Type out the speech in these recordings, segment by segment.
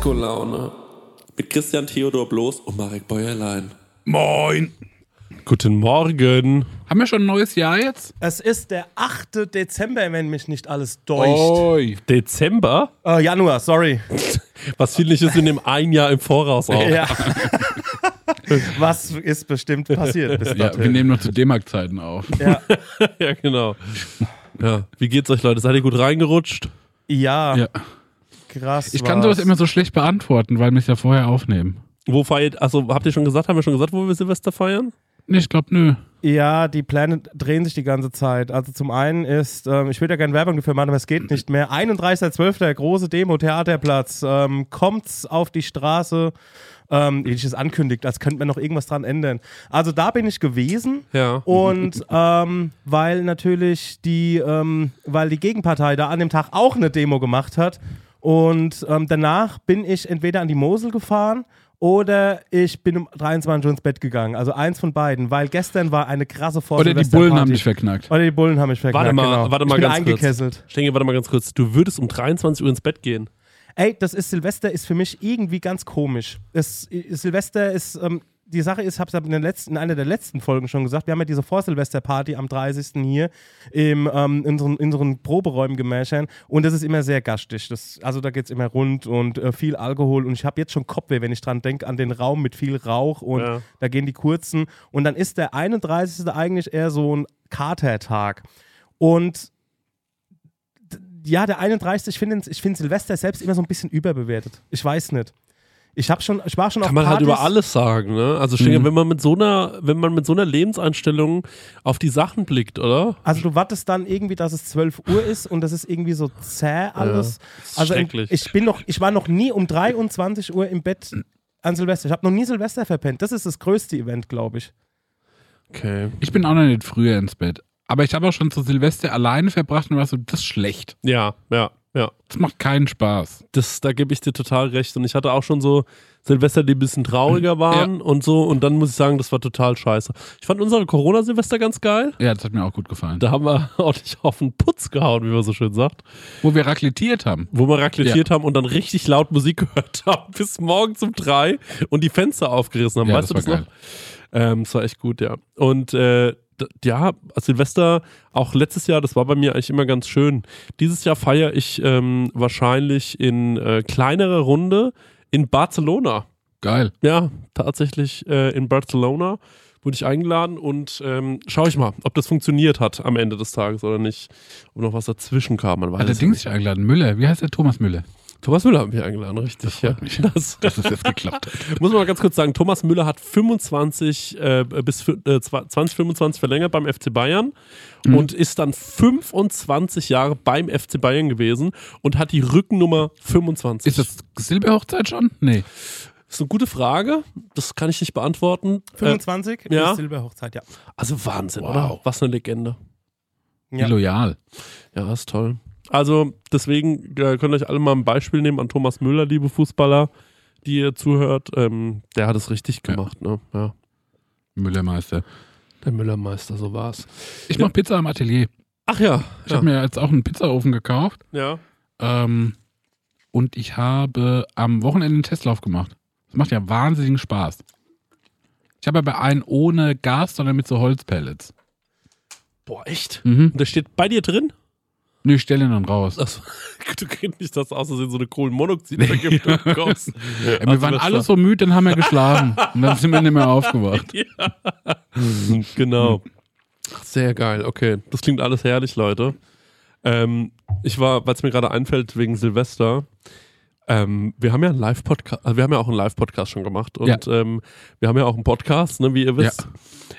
Psycholaune. Mit Christian Theodor Bloß und Marek Bäuerlein. Moin. Guten Morgen. Haben wir schon ein neues Jahr jetzt? Es ist der 8. Dezember, wenn mich nicht alles deucht. Oi. Dezember? Äh, Januar, sorry. Was viel nicht ist in dem ein Jahr im Voraus auch. Ja. Was ist bestimmt passiert bis Ja, wir nehmen noch zu D-Mark-Zeiten auf. Ja. ja, genau. Ja. Wie geht's euch, Leute? Seid ihr gut reingerutscht? ja, Ja. Krass. Ich kann sowas immer so schlecht beantworten, weil wir es ja vorher aufnehmen. Wo feiert, also habt ihr schon gesagt, haben wir schon gesagt, wo wir Silvester feiern? Nee, ich glaube, nö. Ja, die Pläne drehen sich die ganze Zeit. Also zum einen ist, ähm, ich will ja gerne Werbung dafür machen, aber es geht nicht mehr. 31.12. große Demo, Theaterplatz. Ähm, kommt's auf die Straße. Ähm, wie ich es ankündigt, als könnte man noch irgendwas dran ändern. Also da bin ich gewesen. Ja. Und ähm, weil natürlich die, ähm, weil die Gegenpartei da an dem Tag auch eine Demo gemacht hat. Und ähm, danach bin ich entweder an die Mosel gefahren oder ich bin um 23 Uhr ins Bett gegangen. Also eins von beiden, weil gestern war eine krasse Vor Oder die Bullen haben dich verknackt. Oder die Bullen haben mich verknackt, Warte mal, genau. warte mal ich bin ganz eingekesselt. kurz. Stenge, warte mal ganz kurz. Du würdest um 23 Uhr ins Bett gehen. Ey, das ist Silvester ist für mich irgendwie ganz komisch. Es, Silvester ist, ähm, die Sache ist, hab's in, der letzten, in einer der letzten Folgen schon gesagt, wir haben ja diese Vorsilvester-Party am 30. hier im, ähm, in, unseren, in unseren Proberäumen gemächern und das ist immer sehr gastig. Das, also da geht's immer rund und äh, viel Alkohol und ich habe jetzt schon Kopfweh, wenn ich dran denke, an den Raum mit viel Rauch und Ja. da gehen die kurzen und dann ist der 31. eigentlich eher so ein Katertag und ja, der 31. Ich finde ich find Silvester selbst immer so ein bisschen überbewertet. Ich weiß nicht. Ich habe schon, ich war schon Kann auf man halt Partys. über alles sagen, ne? Also Stenge, wenn man mit so einer, wenn man mit so einer Lebenseinstellung auf die Sachen blickt, oder? Also du wartest dann irgendwie, dass es 12 Uhr ist und das ist irgendwie so zäh alles. ist also schrecklich. ich bin noch, ich war noch nie um 23 Uhr im Bett an Silvester. Ich habe noch nie Silvester verpennt. Das ist das größte Event, glaube ich. Okay. Ich bin auch noch nicht früher ins Bett. Aber ich habe auch schon zu Silvester alleine verbracht und war so, das ist schlecht. Ja, ja, ja. Das macht keinen Spaß. Das, da gebe ich dir total recht. Und ich hatte auch schon so Silvester, die ein bisschen trauriger waren und so. Und dann muss ich sagen, das war total scheiße. Ich fand unsere Corona-Silvester ganz geil. Ja, das hat mir auch gut gefallen. Da haben wir ordentlich auf den Putz gehauen, wie man so schön sagt. Wo wir racletiert haben. Wo wir racletiert haben und dann richtig laut Musik gehört haben bis morgens um drei und die Fenster aufgerissen haben. Ja, weißt das du war das noch? Ähm, das war echt gut, ja. Und äh, ja, Silvester, auch letztes Jahr, das war bei mir eigentlich immer ganz schön. Dieses Jahr feiere ich ähm, wahrscheinlich in äh, kleinerer Runde in Barcelona. Geil. Ja, tatsächlich äh, in Barcelona wurde ich eingeladen und ähm, schaue ich mal, ob das funktioniert hat am Ende des Tages oder nicht. Ob noch was dazwischen kam. Man weiß es ja Allerdings nicht. ich eingeladen. Müller. Wie heißt der Thomas Müller? Thomas Müller haben wir eingeladen, richtig. ja. mich. Das, Dass es jetzt geklappt hat. muss man mal ganz kurz sagen, Thomas Müller hat 25 äh, bis äh, 2025 verlängert beim FC Bayern Mhm. und ist dann 25 Jahre beim FC Bayern gewesen und hat die Rückennummer 25. Ist das Silberhochzeit schon? Nee. Das ist eine gute Frage. Das kann ich nicht beantworten. Äh, 25 ja. ist Silberhochzeit, ja. also Wahnsinn, Wow. oder? Was eine Legende. Ja. Wie loyal. Ja, ist toll. Also deswegen äh, könnt ihr euch alle mal ein Beispiel nehmen an Thomas Müller, liebe Fußballer, die ihr zuhört. Ähm, der hat es richtig Ja. gemacht. Ne? Ja. Müllermeister. Der Müllermeister, so war's. Ich Ja. mache Pizza im Atelier. Ach ja. Ich ja. habe mir jetzt auch einen Pizzaofen gekauft. ja. Ähm, und ich habe am Wochenende einen Testlauf gemacht. Das macht ja wahnsinnigen Spaß. Ich habe aber einen ohne Gas, sondern mit so Holzpellets. Boah, echt? Mhm. Und der steht bei dir drin? Nö, ich stelle ihn dann raus. Achso, du kennst nicht, dass du aus Versehen so eine Kohlenmonoxidvergiftung bekommst. Ja, wir waren alle so müde, dann haben wir geschlafen. und dann sind wir nicht mehr aufgewacht. ja. genau. Sehr geil, okay. Das klingt alles herrlich, Leute. Ähm, ich war, weil es mir gerade einfällt, wegen Silvester, ähm, wir haben ja einen Live-Podcast, also wir haben ja auch einen Live-Podcast schon gemacht und ähm, wir haben ja auch einen Podcast, ne, wie ihr wisst.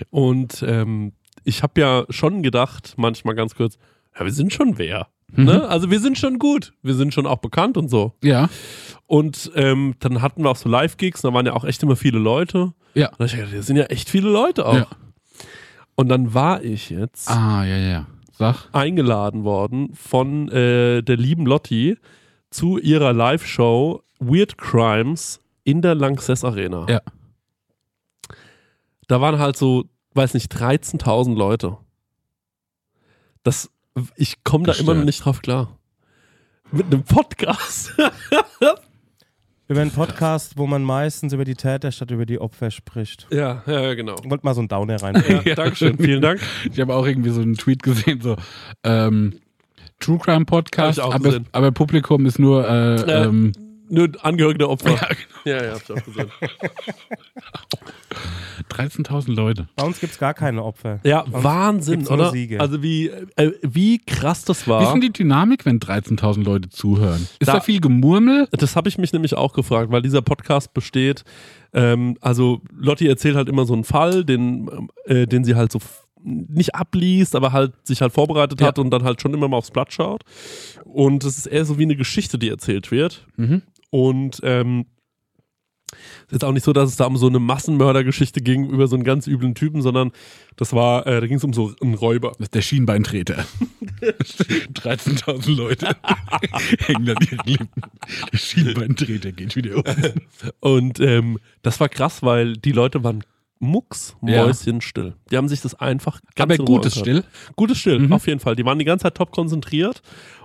Und ähm, ich habe ja schon gedacht, manchmal ganz kurz, ja, wir sind schon wer. Ne? Also wir sind schon gut, wir sind schon auch bekannt und so. Ja, Und ähm, dann hatten wir auch so Live-Gigs, da waren ja auch echt immer viele Leute. ja. Und da ich gedacht, das sind ja echt viele Leute auch. Ja. Und dann war ich jetzt Ah, ja, ja. Sag. eingeladen worden von äh, der lieben Lotti zu ihrer Live-Show Weird Crimes in der Lanxess Arena. Ja. Da waren halt so, weiß nicht, 13.000 Leute. Das, ich komme da immer noch nicht drauf klar. Mit einem Podcast. Über einen Podcast, wo man meistens über die Täter statt über die Opfer spricht. Ja, ja, ja, genau. Ich wollte mal so einen Downer rein. Ja, Dankeschön, vielen Dank. Ich habe auch irgendwie so einen Tweet gesehen, so ähm, True Crime Podcast, Hab ich auch aber, aber Publikum ist nur äh, Äh, ähm, Nur Angehörige der Opfer. ja, genau. Ja, ja, hab ich auch gesehen. 13.000 Leute. Bei uns gibt es gar keine Opfer. Ja, Bei uns Wahnsinn, gibt's nur oder? Siege. Also wie, äh, wie krass das Wie ist war. denn die Dynamik, wenn 13.000 Leute zuhören? Ist da, Da- viel Gemurmel? Das habe ich mich nämlich auch gefragt, weil dieser Podcast besteht, ähm, also Lotti erzählt halt immer so einen Fall, den, äh, den sie halt so f- nicht abliest, aber halt sich halt vorbereitet Ja. hat und dann halt schon immer mal aufs Blatt schaut. Und es ist eher so wie eine Geschichte, die erzählt wird. Mhm. Und ähm, ist jetzt auch nicht so, dass es da um so eine Massenmördergeschichte ging über so einen ganz üblen Typen, sondern das war, äh, da ging es um so einen Räuber. Das ist der Schienbeintreter. 13.000 Leute hängen an ihren Lippen. Der Schienbeintreter geht wieder um. Und ähm, das war krass, weil die Leute waren mucks, Ja. mäuschenstill. Die haben sich das einfach ganz Aber gutes. Still. Gutes Still, Mhm. auf jeden Fall. Die waren die ganze Zeit top konzentriert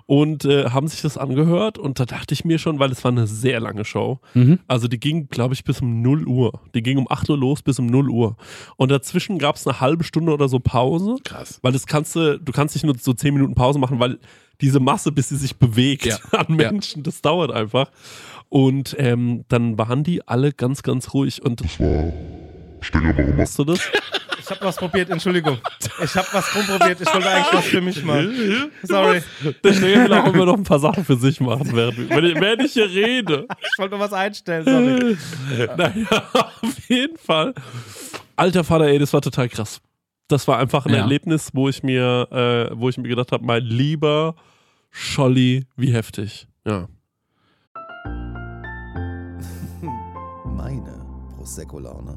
und äh, haben sich das angehört. Und da dachte ich mir schon, weil es war eine sehr lange Show. Mhm. Also die ging, glaube ich, bis um 0 Uhr. Die ging um 8 Uhr los bis um 0 Uhr. Und dazwischen gab es eine halbe Stunde oder so Pause. Krass. Weil das kannst du, du kannst nicht nur so 10 Minuten Pause machen, weil diese Masse, bis sie sich bewegt Ja. an Menschen, das dauert einfach. Und ähm, dann waren die alle ganz, ganz ruhig. Und Stenger, warum hast du das? Ich habe was probiert, Entschuldigung. Ich habe was rumprobiert. Ich wollte eigentlich was für mich machen. Sorry. Der Stenger will auch immer noch ein paar Sachen für sich machen, während, wenn, ich, während ich hier rede. Ich wollte was einstellen. Sorry. Naja, auf jeden Fall. Alter Vater, ey, das war total krass. Das war einfach ein Ja. Erlebnis, wo ich mir, äh, wo ich mir gedacht habe, mein lieber Scholli, wie heftig. Ja. Meine Prosecco-Laune.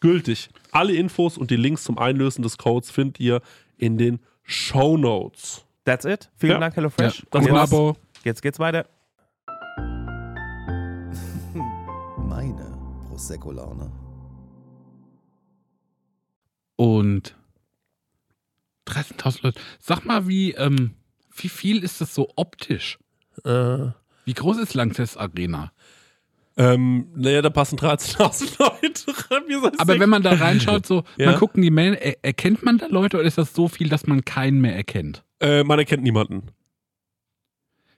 gültig. Alle Infos und die Links zum Einlösen des Codes findet ihr in den Show Notes. That's it. Vielen Ja. Dank, HelloFresh. Ja, Und das jetzt, Abo. jetzt geht's weiter. Meine Prosecco-Laune. Und 13.000 Leute. Sag mal, wie, ähm, wie viel ist das so optisch? Äh, Wie groß ist Langtest Arena? Ähm, naja, da passen 13.000 Leute rein. Aber wenn man da reinschaut, so, Ja. man guckt in die Mail, er, erkennt man da Leute oder ist das so viel, dass man keinen mehr erkennt? äh, man erkennt niemanden.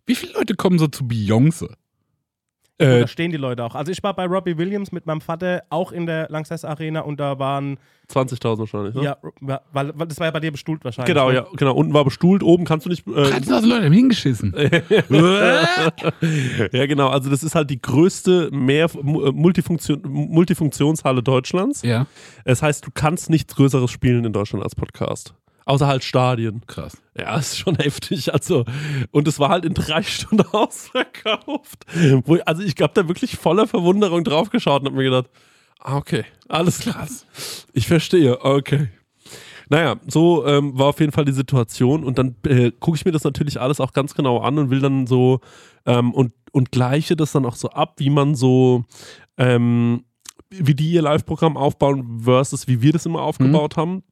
Wie viele Leute kommen so zu Beyoncé? Äh, da stehen die Leute auch. Also ich war bei Robbie Williams mit meinem Vater auch in der Langsess Arena und da waren, 20.000 wahrscheinlich. Ne? ja, weil, weil das war ja bei dir bestuhlt wahrscheinlich. Genau, ne? ja, genau. Unten war bestuhlt, oben kannst du nicht. Äh, 13.000 Leute haben hingeschissen. ja, genau. Also das ist halt die größte mehr äh, Multifunktion, Multifunktionshalle Deutschlands. ja, Das heißt, du kannst nichts Größeres spielen in Deutschland als Podcast. Außer halt Stadien. krass. Ja, ist schon heftig. Also, und es war halt in drei Stunden ausverkauft. Also ich habe da wirklich voller Verwunderung drauf geschaut und habe mir gedacht, ah, okay, alles klar. Ich verstehe, okay. Naja, so ähm, war auf jeden Fall die Situation und dann äh, gucke ich mir das natürlich alles auch ganz genau an und will dann so ähm, und, und gleiche das dann auch so ab, wie man so, ähm, wie die ihr Live-Programm aufbauen versus wie wir das immer aufgebaut haben.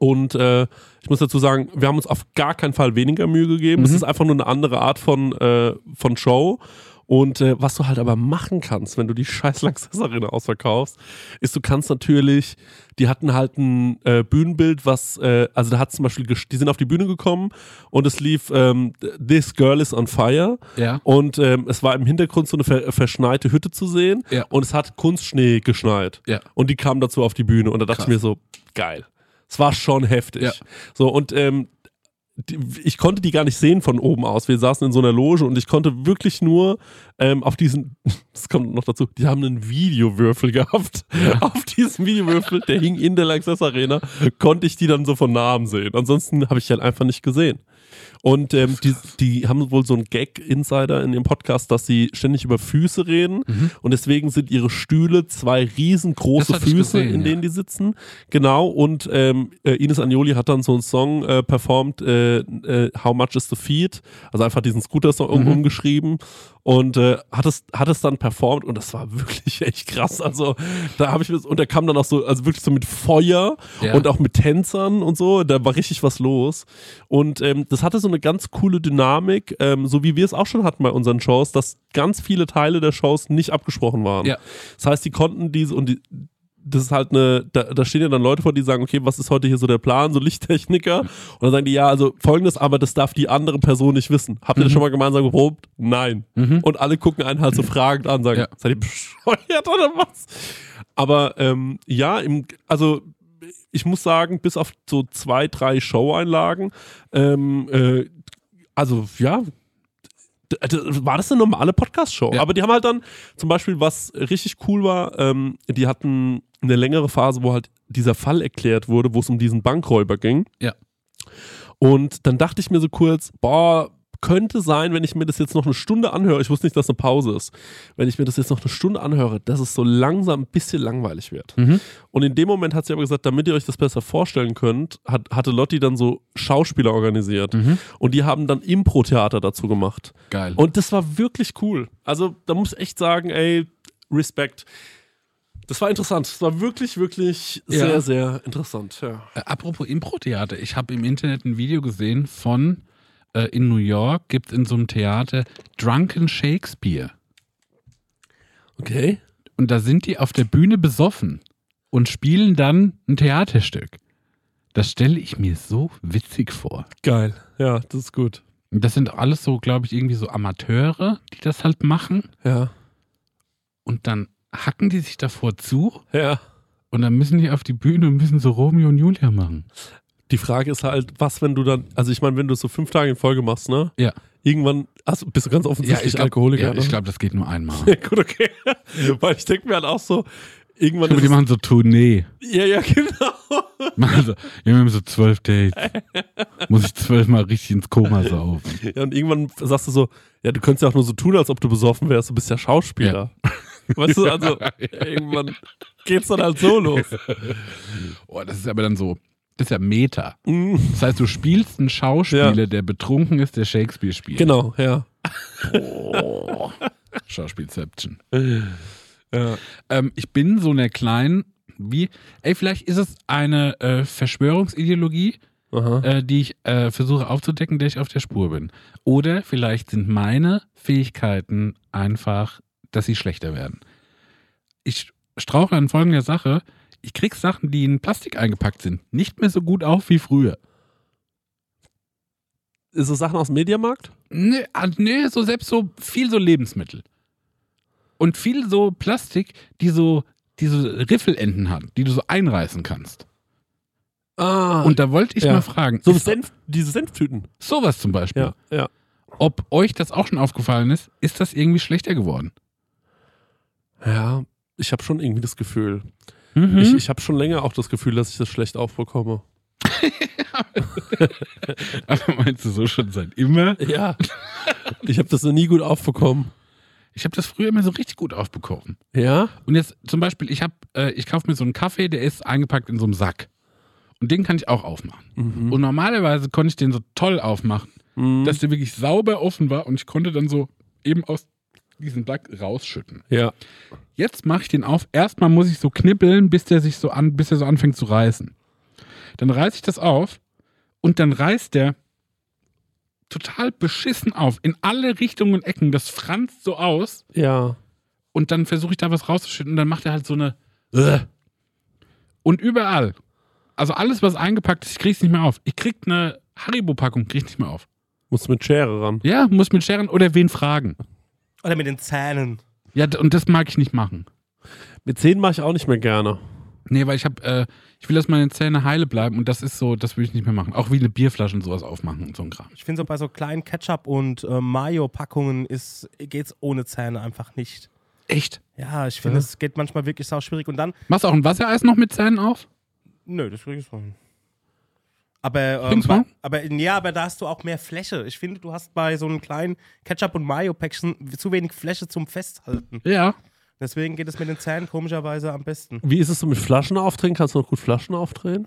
Und äh, ich muss dazu sagen, wir haben uns auf gar keinen Fall weniger Mühe gegeben. Es Mhm. ist einfach nur eine andere Art von, äh, von Show. Und äh, was du halt aber machen kannst, wenn du die scheiß Lanxess Arena ausverkaufst, ist, du kannst natürlich, die hatten halt ein äh, Bühnenbild, was, äh, also da hat zum Beispiel, die sind auf die Bühne gekommen und es lief ähm, This Girl is on Fire Ja. und ähm, es war im Hintergrund so eine ver verschneite Hütte zu sehen Ja. und es hat Kunstschnee geschneit. Ja. Und die kamen dazu auf die Bühne und da dachte Krass. ich mir so, geil. Es war schon heftig. Ja. So, und ähm, ich konnte die gar nicht sehen von oben aus. Wir saßen in so einer Loge und ich konnte wirklich nur ähm, auf diesen, das kommt noch dazu, die haben einen Videowürfel gehabt. Auf diesem Videowürfel, der hing in der Lanxess Arena, konnte ich die dann so von Namen sehen. Ansonsten habe ich die halt einfach nicht gesehen. Und ähm, die, die haben wohl so einen Gag-Insider in ihrem Podcast, dass sie ständig über Füße reden. Und deswegen sind ihre Stühle zwei riesengroße Mhm. Füße, gesehen, in ja. denen die sitzen. Genau. Und ähm, äh, Ines Agnoli hat dann so einen Song äh, performt, äh, äh, How Much is the Feet? Also einfach diesen Scooter-Song Mhm. umgeschrieben. Und äh, hat, es, hat es dann performt und das war wirklich echt krass. Also da habe ich mir, und da kam dann auch so, also wirklich so mit Feuer Ja. und auch mit Tänzern und so, da war richtig was los. Und ähm, das hatte so eine ganz coole Dynamik, ähm, so wie wir es auch schon hatten bei unseren Shows, dass ganz viele Teile der Shows nicht abgesprochen waren. Ja. Das heißt, die konnten diese und die, das ist halt eine, da, da stehen ja dann Leute vor, die sagen, okay, was ist heute hier so der Plan, so Lichttechniker? Und dann sagen die, ja, also folgendes, aber das darf die andere Person nicht wissen. Habt ihr das schon mal gemeinsam geprobt? Nein. Und alle gucken einen halt so fragend an, sagen, Ja. seid ihr bescheuert oder was? Aber ähm, ja, im, also ich muss sagen, bis auf so zwei, drei Show-Einlagen, ähm, äh, also ja, war das eine normale Podcast-Show. Ja. Aber die haben halt dann zum Beispiel, was richtig cool war, ähm, die hatten eine längere Phase, wo halt dieser Fall erklärt wurde, wo es um diesen Bankräuber ging. Ja. Und dann dachte ich mir so kurz, boah, könnte sein, wenn ich mir das jetzt noch eine Stunde anhöre, ich wusste nicht, dass eine Pause ist, wenn ich mir das jetzt noch eine Stunde anhöre, dass es so langsam ein bisschen langweilig wird. Mhm. Und in dem Moment hat sie aber gesagt, damit ihr euch das besser vorstellen könnt, hat, hatte Lotti dann so Schauspieler organisiert. Mhm. Und die haben dann Impro-Theater dazu gemacht. Geil. Und das war wirklich cool. Also da muss ich echt sagen, ey, Respekt. Das war interessant. Das war wirklich, wirklich Ja. sehr, sehr interessant. Ja. Äh, apropos Impro-Theater, ich habe im Internet ein Video gesehen von äh, in New York gibt es in so einem Theater Drunken Shakespeare. Okay. Und da sind die auf der Bühne besoffen und spielen dann ein Theaterstück. Das stelle ich mir so witzig vor. Geil. Ja, das ist gut. Das sind alles so, glaube ich, irgendwie so Amateure, die das halt machen. Ja. Und dann hacken die sich davor zu Ja. und dann müssen die auf die Bühne und müssen so Romeo und Julia machen. Die Frage ist halt, was, wenn du dann, also ich meine, wenn du es so fünf Tage in Folge machst, ne? Ja. Irgendwann hast, bist du ganz offensichtlich glaub- Alkoholiker. Ja, ne? ich glaube, das geht nur einmal. Ja, gut, okay. Weil ich denke mir halt auch so, irgendwann Aber ist die machen so Tournee. Ja, ja, genau. Machen so, wir haben so zwölf Dates. Muss ich zwölfmal richtig ins Koma saufen. Ja, und irgendwann sagst du so, ja, du könntest ja auch nur so tun, als ob du besoffen wärst, du bist ja Schauspieler. Weißt du, also irgendwann geht's dann halt so los. Oh, das ist aber dann so, das ist ja Meta. Mhm. Das heißt, du spielst einen Schauspieler, der betrunken ist, der Shakespeare spielt. Genau, ja. Schauspielception. ja. Ähm, ich bin so einer kleinen, wie, ey, vielleicht ist es eine äh, Verschwörungsideologie, äh, die ich äh, versuche aufzudecken, der ich auf der Spur bin. Oder vielleicht sind meine Fähigkeiten einfach, dass sie schlechter werden. Ich strauche an folgender Sache. Ich krieg Sachen, die in Plastik eingepackt sind, nicht mehr so gut auf wie früher. Ist es Sachen aus dem Mediamarkt? Nee, nee, so selbst so viel so Lebensmittel. Und viel so Plastik, die so diese Riffelenden hat, die du so einreißen kannst. Ah. Und da wollte ich ja. mal fragen, so Senf, diese Senftüten. sowas zum Beispiel, Ja, ja. ob euch das auch schon aufgefallen ist, ist das irgendwie schlechter geworden? Ja, ich habe schon irgendwie das Gefühl. Mhm. Ich, ich habe schon länger auch das Gefühl, dass ich das schlecht aufbekomme. Aber meinst du so schon seit immer? Ja. ich habe das noch nie gut aufbekommen. Ich habe das früher immer so richtig gut aufbekommen. Ja? Und jetzt zum Beispiel, ich habe, äh, ich kaufe mir so einen Kaffee, der ist eingepackt in so einem Sack. Und den kann ich auch aufmachen. Mhm. Und normalerweise konnte ich den so toll aufmachen, Mhm. dass der wirklich sauber offen war und ich konnte dann so eben aus diesem Sack rausschütten. ja. Jetzt mache ich den auf. Erstmal muss ich so knippeln, bis der sich so an, bis er so anfängt zu reißen. Dann reiße ich das auf und dann reißt der total beschissen auf. In alle Richtungen und Ecken. Das franzt so aus Ja. und dann versuche ich da was rauszuschütten und dann macht er halt so eine. Äh. Und überall. Also alles, was eingepackt ist, ich krieg's nicht mehr auf. Ich krieg eine Haribo-Packung, krieg ich nicht mehr auf. Musst mit Schere ran. Ja, muss mit Scheren oder wen fragen. Oder mit den Zähnen. Ja, und das mag ich nicht machen. Mit Zähnen mache ich auch nicht mehr gerne. Nee, weil ich habe, äh, ich will, dass meine Zähne heile bleiben und das ist so, das will ich nicht mehr machen. Auch wie eine Bierflasche und sowas aufmachen und so ein Kram. Ich finde so bei so kleinen Ketchup- und äh, Mayo-Packungen ist, geht's ohne Zähne einfach nicht. Echt? Ja, ich finde, Ja. es geht manchmal wirklich sau schwierig. Und dann, Machst du auch ein Wassereis noch mit Zähnen auf? nö, das krieg ich so hin. Aber, ähm, bei, aber ja, aber da hast du auch mehr Fläche. Ich finde, du hast bei so einem kleinen Ketchup- und Mayo-Päckchen zu wenig Fläche zum Festhalten. Ja. Deswegen geht es mit den Zähnen komischerweise am besten. Wie ist es so mit Flaschen aufdrehen? Kannst du noch gut Flaschen aufdrehen?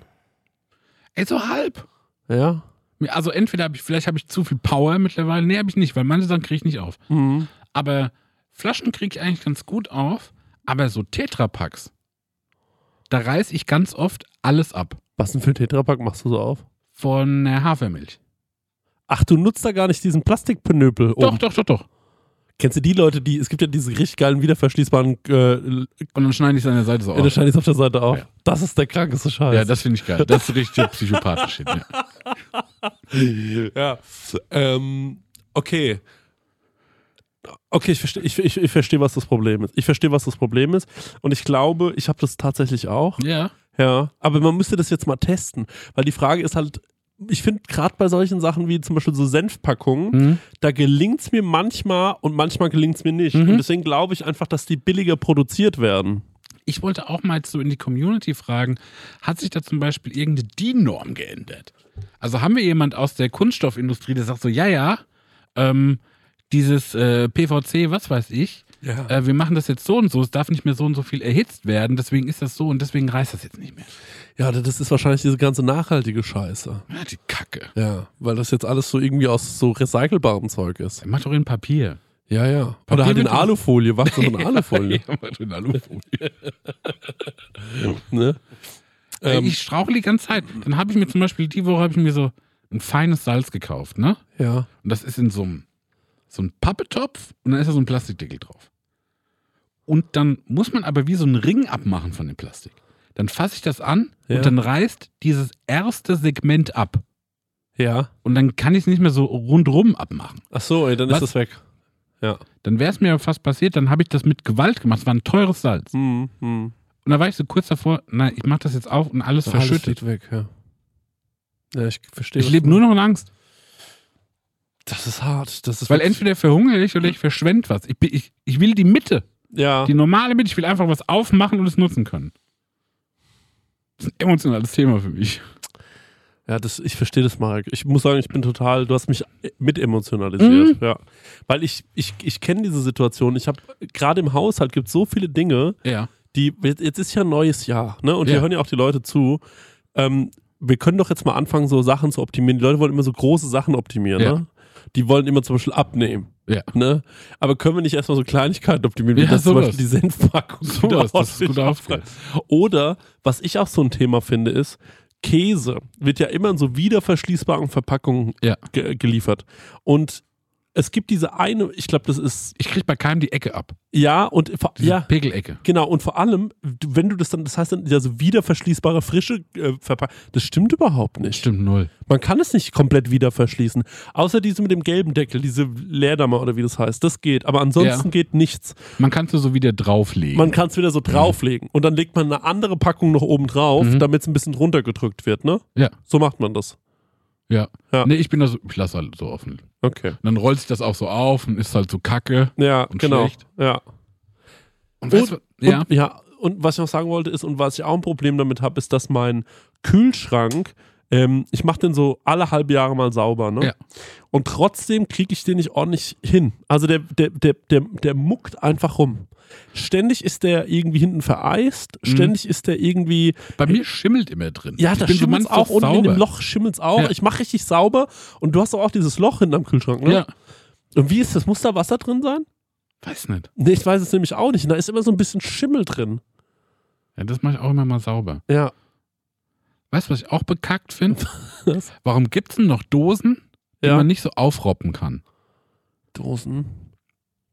Ey, so halb. Ja. Also entweder habe ich, vielleicht habe ich zu viel Power mittlerweile. Nee, habe ich nicht, weil manche Sachen kriege ich nicht auf. Mhm. Aber Flaschen kriege ich eigentlich ganz gut auf. Aber so Tetrapacks, da reiß ich ganz oft alles ab. Was denn für ein Tetrapack machst du so auf? Von der Hafermilch. Ach, du nutzt da gar nicht diesen Plastikpenöpel. Doch, doch, doch, doch. Kennst du die Leute, die, es gibt ja diese richtig geilen wiederverschließbaren äh, Und dann schneide ich es an der Seite so ja, da auf. scheint auf der Seite auf. Ja. Das ist der krankeste Scheiß. Ja, das finde ich geil. Das ist richtig psychopathisch. Ja. ja. Ähm, okay. Okay, ich verstehe, ich, ich, ich verstehe, was das Problem ist. Ich verstehe, was das Problem ist. Und ich glaube, ich habe das tatsächlich auch. ja. Ja. Aber man müsste das jetzt mal testen. Weil die Frage ist halt, ich finde gerade bei solchen Sachen wie zum Beispiel so Senfpackungen, Mhm. da gelingt es mir manchmal und manchmal gelingt es mir nicht. Mhm. Und deswegen glaube ich einfach, dass die billiger produziert werden. Ich wollte auch mal so in die Community fragen, hat sich da zum Beispiel irgendeine DIN-Norm geändert? Also haben wir jemand aus der Kunststoffindustrie, der sagt so, ja, ja, ähm, dieses äh, PVC, was weiß ich, Ja. äh, wir machen das jetzt so und so, es darf nicht mehr so und so viel erhitzt werden, deswegen ist das so und deswegen reißt das jetzt nicht mehr. ja, das ist wahrscheinlich diese ganze nachhaltige Scheiße. Ja, die Kacke. Ja, weil das jetzt alles so irgendwie aus so recycelbarem Zeug ist. Mach doch in Papier. Ja, ja. Papier Oder halt in Alufolie, was so in Alufolie. Ja, mach doch in Alufolie. ne? Ähm, ich strauchle die ganze Zeit. Dann habe ich mir zum Beispiel, die Woche habe ich mir so ein feines Salz gekauft, ne? ja. Und das ist in so einem, so einem Pappetopf und dann ist da so ein Plastikdeckel drauf. Und dann muss man aber wie so einen Ring abmachen von dem Plastik. Dann fasse ich das an Ja. und dann reißt dieses erste Segment ab. Ja. Und dann kann ich es nicht mehr so rundrum abmachen. Ach so, ey, dann Was? ist das weg. Ja. Dann wäre es mir fast passiert, dann habe ich das mit Gewalt gemacht. Es war ein teures Salz. Hm, hm. Und da war ich so kurz davor, nein, ich mache das jetzt auf und alles Alles verschüttet. fliegt weg, ja. Ja, ich verstehe. Ich lebe nur noch in Angst. Das ist hart. Das ist Weil entweder verhungere ich oder ich verschwende was. Ich, ich, ich will die Mitte. ja. Die normale Mitte. Ich will einfach was aufmachen und es nutzen können. Das ist ein emotionales Thema für mich. Ja, das, ich verstehe das, Marek. Ich muss sagen, ich bin total, du hast mich mit emotionalisiert. Ja. Weil ich, ich, ich kenne diese Situation. Ich habe gerade im Haushalt gibt es so viele Dinge, Ja. die, jetzt ist ja ein neues Jahr, ne? Und Ja. wir hören ja auch die Leute zu. Ähm, wir können doch jetzt mal anfangen, so Sachen zu optimieren. Die Leute wollen immer so große Sachen optimieren, Ja. ne? Die wollen immer zum Beispiel abnehmen. Ja. Ne? Aber können wir nicht erstmal so Kleinigkeiten optimieren, wie Ja, das zum. Beispiel die Senfpackung wieder dass es ordentlich gut aufgeht. Oder, was ich auch so ein Thema finde, ist, Käse wird ja immer in so wiederverschließbaren Verpackungen Ja. ge geliefert. Und es gibt diese eine, ich glaube, das ist, Ich krieg bei keinem die Ecke ab. ja, und vor- ja, Pegelecke. Genau, und vor allem, wenn du das dann, das heißt dann, ja, so wieder verschließbare frische äh, Verpackung, das stimmt überhaupt nicht. Stimmt null. Man kann es nicht komplett wieder verschließen. Außer diese mit dem gelben Deckel, diese Leerdammer oder wie das heißt, das geht. Aber ansonsten Ja. geht nichts. Man kann es so wieder drauflegen. Man kann es wieder so drauflegen. Und dann legt man eine andere Packung noch oben drauf, Mhm. damit es ein bisschen runtergedrückt wird, ne? Ja. So macht man das. ja. Ja. Nee, ich bin da so, ich lasse halt so offen. Okay. Und dann rollt sich das auch so auf und ist halt so kacke. Ja, Und genau. schlecht. Ja. Und, Und- ja. Und, ja, und was ich noch sagen wollte ist, und was ich auch ein Problem damit habe, ist, dass mein Kühlschrank, ähm, ich mache den so alle halbe Jahre mal sauber, ne? Ja. Und trotzdem kriege ich den nicht ordentlich hin. Also der, der, der, der, der muckt einfach rum. Ständig ist der irgendwie hinten vereist, Mhm. ständig ist der irgendwie, Bei mir schimmelt immer drin. ja, da bin so auch, unten in dem Loch schimmelt's auch. Ja. Ich mache richtig sauber und du hast auch dieses Loch hinten am Kühlschrank, ne? Ja, Und wie ist das? Muss da Wasser drin sein? weiß nicht. Nee, ich weiß es nämlich auch nicht. Da ist immer so ein bisschen Schimmel drin. Ja, das mache ich auch immer mal sauber. Ja. Weißt du, was ich auch bekackt finde? Warum gibt es denn noch Dosen, die Ja. man nicht so aufroppen kann? Dosen.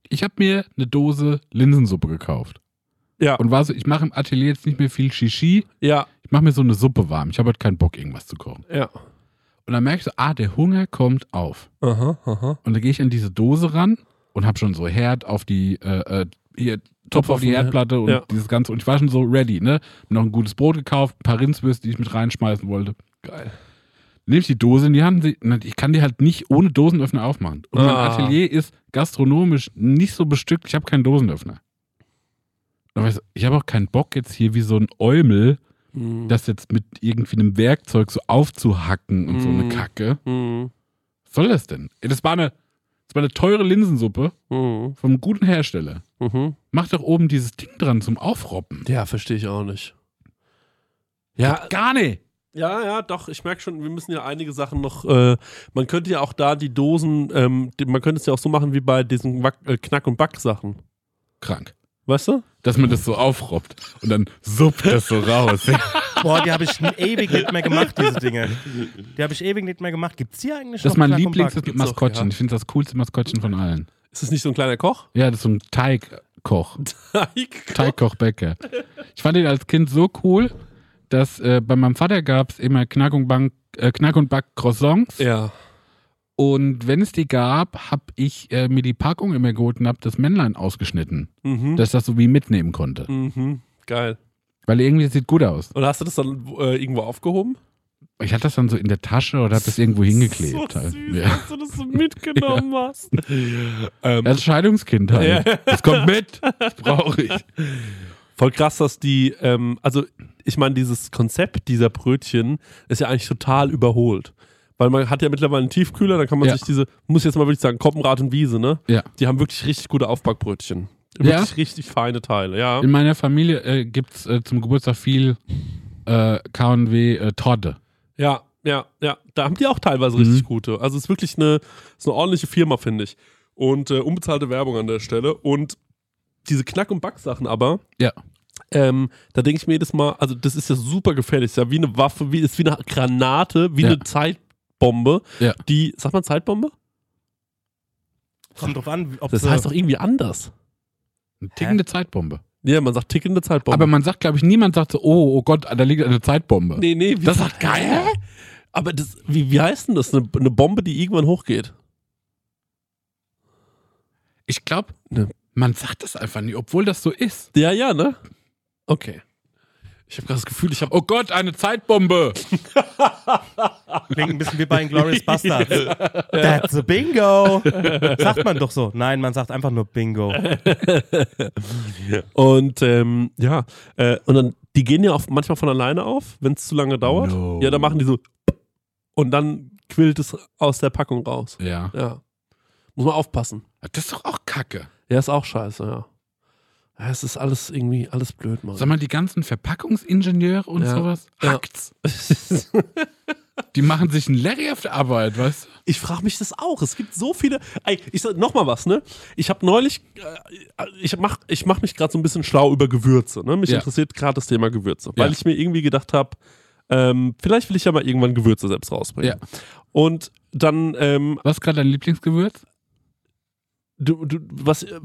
Ich habe mir eine Dose Linsensuppe gekauft. Ja. Und war so, ich mache im Atelier jetzt nicht mehr viel Shishi. Ja, Ich mache mir so eine Suppe warm. Ich habe halt keinen Bock, irgendwas zu kochen. ja. Und dann merke ich so, ah, der Hunger kommt auf. Aha, aha. Und dann gehe ich an diese Dose ran und habe schon so Herd auf die, äh, äh, hier, Topf auf die auf den Herdplatte und Ja. dieses Ganze. Und ich war schon so ready, ne? Hab noch ein gutes Brot gekauft, ein paar Rindswürste, die ich mit reinschmeißen wollte. Geil. Nehme ich die Dose in die Hand, ich kann die halt nicht ohne Dosenöffner aufmachen. Und mein Ah. Atelier ist gastronomisch nicht so bestückt, ich habe keinen Dosenöffner. Aber ich, habe auch keinen Bock jetzt hier wie so ein Eumel, Mhm. das jetzt mit irgendwie einem Werkzeug so aufzuhacken und so eine Mhm. Kacke. Mhm. Was soll das denn? Das war eine, das war eine teure Linsensuppe Mhm. vom guten Hersteller. Mhm. Mach doch oben dieses Ding dran zum Aufroppen. Ja, verstehe ich auch nicht. Ja, Gar nicht. ja, ja, doch, ich merke schon, wir müssen ja einige Sachen noch, äh, man könnte ja auch da die Dosen, ähm, die, man könnte es ja auch so machen wie bei diesen Wack, äh, Knack- und Back-Sachen. Krank. Weißt du? Dass man das so aufroppt und dann suppt das so raus. Boah, die habe ich ewig nicht mehr gemacht, diese Dinge. Die habe ich ewig nicht mehr gemacht. Gibt's die eigentlich Das noch? ist mein Knack und Back? Lieblingsmaskottchen. Ich finde das coolste Maskottchen von allen. Ist das nicht so ein kleiner Koch? Ja, das ist so ein Teigkoch. Teigkochbäcker. Ich fand ihn als Kind so cool, dass äh, bei meinem Vater gab es immer Knack und, Bank, äh, Knack und Back Croissants. Ja. Und wenn es die gab, habe ich äh, mir die Packung immer geholt und habe das Männlein ausgeschnitten, Mhm. dass ich das so wie mitnehmen konnte. Mhm. Geil. Weil irgendwie das sieht gut aus. Und hast du das dann äh, irgendwo aufgehoben? Ich hatte das dann so in der Tasche oder habe das irgendwo hingeklebt. So halt. süß, Ja. dass du das so mitgenommen hast. Ähm, Als Scheidungskind halt. Das kommt mit. Das brauche ich. Voll krass, dass die, ähm, also ich meine, dieses Konzept dieser Brötchen ist ja eigentlich total überholt. Weil man hat ja mittlerweile einen Tiefkühler, da kann man Ja. sich diese, muss ich jetzt mal wirklich sagen, Koppenrad und Wiese, ne? Ja. Die haben wirklich richtig gute Aufbackbrötchen. Ja? Wirklich richtig feine Teile, ja. In meiner Familie äh, gibt es äh, zum Geburtstag viel äh, KW äh, Torte. Ja, ja, ja. Da haben die auch teilweise Mhm. richtig gute. Also es ist wirklich eine, ist eine ordentliche Firma, finde ich. Und äh, unbezahlte Werbung an der Stelle. Und diese Knack- und Backsachen aber, Ja. Ähm, da denke ich mir jedes Mal, also das ist ja super gefährlich, ist ja wie eine Waffe, wie, ist wie eine Granate, wie Ja. eine Zeitbombe, Ja. die, sagt man Zeitbombe? Kommt drauf an, ob Das heißt doch irgendwie anders. Eine tickende Zeitbombe. Ja, man sagt tickende Zeitbombe. Aber man sagt, glaube ich, niemand sagt so, oh, oh Gott, da liegt eine Zeitbombe. nee, nee, wie Das sagt ist geil. Aber das, wie, wie heißt denn das? Eine, eine Bombe, die irgendwann hochgeht. Ich glaube, Ne. man sagt das einfach nie, obwohl das so ist. Ja, ja, ne? Okay. Ich habe gerade das Gefühl, ich habe Oh Gott, eine Zeitbombe! Klingt ein bisschen wie bei Inglourious Bastards. That's a Bingo. Sagt man doch so. Nein, man sagt einfach nur Bingo. Und ähm, ja, äh, und dann, die gehen ja auch manchmal von alleine auf, wenn es zu lange dauert. No. Ja, dann machen die so und dann quillt es aus der Packung raus. Ja. Ja. Muss man aufpassen. Das ist doch auch Kacke. Ja, ist auch scheiße, ja. Ja, es ist alles irgendwie, alles blöd, Mann. Sag mal, die ganzen Verpackungsingenieure und Ja. sowas, Ja. hackt's. Die machen sich einen Larry auf der Arbeit, weißt du? Ich frage mich das auch. Es gibt so viele. Ey, ich sag noch mal was, ne? Ich habe neulich, äh, ich mach, ich mach mich gerade so ein bisschen schlau über Gewürze. Ne? Mich Ja. interessiert gerade das Thema Gewürze, weil Ja. ich mir irgendwie gedacht habe, ähm, vielleicht will ich ja mal irgendwann Gewürze selbst rausbringen. Ja. Und dann, ähm, Was ist gerade dein Lieblingsgewürz? du, du, was, äh,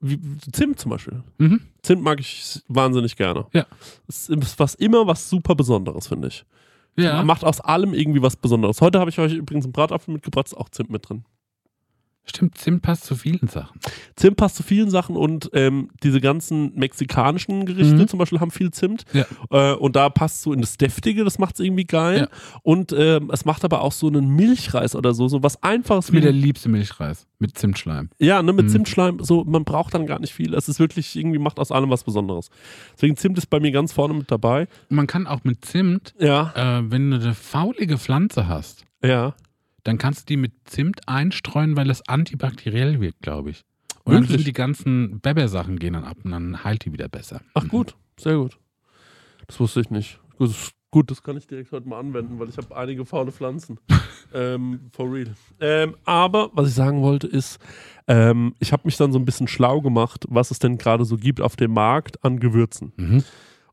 wie, Zimt zum Beispiel. Mhm. Zimt mag ich wahnsinnig gerne. Ja. Es ist was immer was super Besonderes, finde ich. Ja. Man macht aus allem irgendwie was Besonderes. Heute habe ich euch übrigens einen Bratapfel mitgebracht, ist auch Zimt mit drin. Stimmt, Zimt passt zu vielen Sachen. Zimt passt zu vielen Sachen und ähm, diese ganzen mexikanischen Gerichte Mhm. zum Beispiel haben viel Zimt. Ja. Äh, und da passt so in das Deftige, das macht es irgendwie geil. Ja. Und ähm, es macht aber auch so einen Milchreis oder so, so was Das einfaches ist mir der liebste Milchreis mit Zimtschleim. Ja, ne, mit Mhm. Zimtschleim, so, man braucht dann gar nicht viel. Es ist wirklich irgendwie, macht aus allem was Besonderes. Deswegen Zimt ist bei mir ganz vorne mit dabei. Man kann auch mit Zimt, Ja, äh, wenn du eine faulige Pflanze hast, ja. Dann kannst du die mit Zimt einstreuen, weil das antibakteriell wirkt, glaube ich. Und dann Wirklich? sind die ganzen Beber-Sachen gehen dann ab und dann heilt die wieder besser. Ach gut, sehr gut. Das wusste ich nicht. Gut, das, gut, das kann ich direkt heute mal anwenden, weil ich habe einige faule Pflanzen. ähm, for real. Ähm, aber was ich sagen wollte ist, ähm, ich habe mich dann so ein bisschen schlau gemacht, was es denn gerade so gibt auf dem Markt an Gewürzen. Mhm.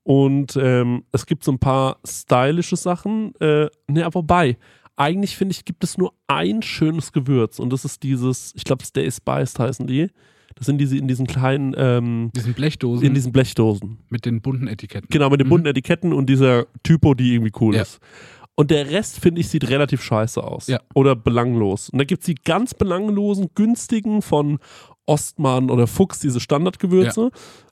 Und ähm, es gibt so ein paar stylische Sachen. Äh, ne, wobei, eigentlich finde ich, gibt es nur ein schönes Gewürz und das ist dieses, ich glaube, Stay Spiced heißen die. Das sind diese in diesen kleinen, ähm, Diesen Blechdosen in diesen Blechdosen. mit den bunten Etiketten. Genau, mit den Mhm. bunten Etiketten und dieser Typo, die irgendwie cool Ja. ist. Und der Rest, finde ich, sieht relativ scheiße aus. Ja. Oder belanglos. Und da gibt es die ganz belanglosen, günstigen von Ostmann oder Fuchs, diese Standardgewürze.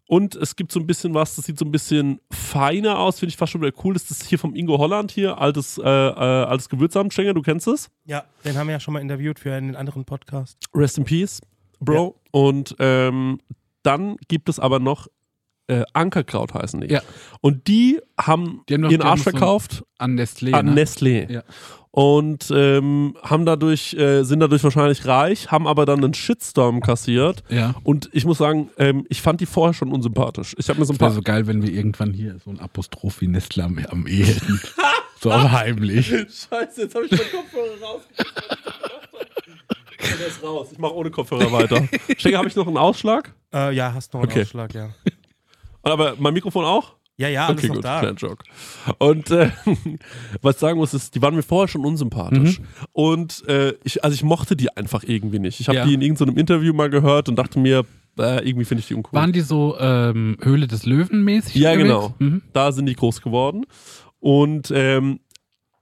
Und es gibt so ein bisschen was, das sieht so ein bisschen feiner aus, finde ich fast schon wieder cool. Das ist hier vom Ingo Holland hier, altes, äh, äh, altes Gewürzsamtstänger, du kennst es? Ja, den haben wir ja schon mal interviewt für einen anderen Podcast. Rest in Peace, Bro. Und ähm, dann gibt es aber noch äh, Ankerkraut heißen die. Ja. Und die haben, Die haben doch- ihren die haben Arsch verkauft An Nestlé. an ne? Nestlé. Ja. Und ähm, haben dadurch, äh, sind dadurch wahrscheinlich reich, haben aber dann einen Shitstorm kassiert. Ja. Und ich muss sagen, ähm, ich fand die vorher schon unsympathisch. Ich habe mir so ein Es wäre paar. so geil, wenn wir irgendwann hier so ein Apostroph wie Nestlé am, am E hätten. so heimlich. Scheiße, jetzt habe ich meinen Kopfhörer rausgeschmissen. Der ist raus. Ich mache ohne Kopfhörer weiter. Stecker, habe ich noch einen Ausschlag? Äh, ja, hast noch einen Okay. Ausschlag, ja. Aber mein Mikrofon auch? Ja, ja, alles okay, noch gut, da. kleiner Joke. Und äh, was ich sagen muss, ist, die waren mir vorher schon unsympathisch. Und äh, ich, also ich mochte die einfach irgendwie nicht. Ich habe Ja. die in irgendeinem Interview mal gehört und dachte mir, äh, irgendwie finde ich die uncool. Waren die so ähm, Höhle des Löwen mäßig? Ja, unterwegs? genau. Mhm. Da sind die groß geworden. Und ähm,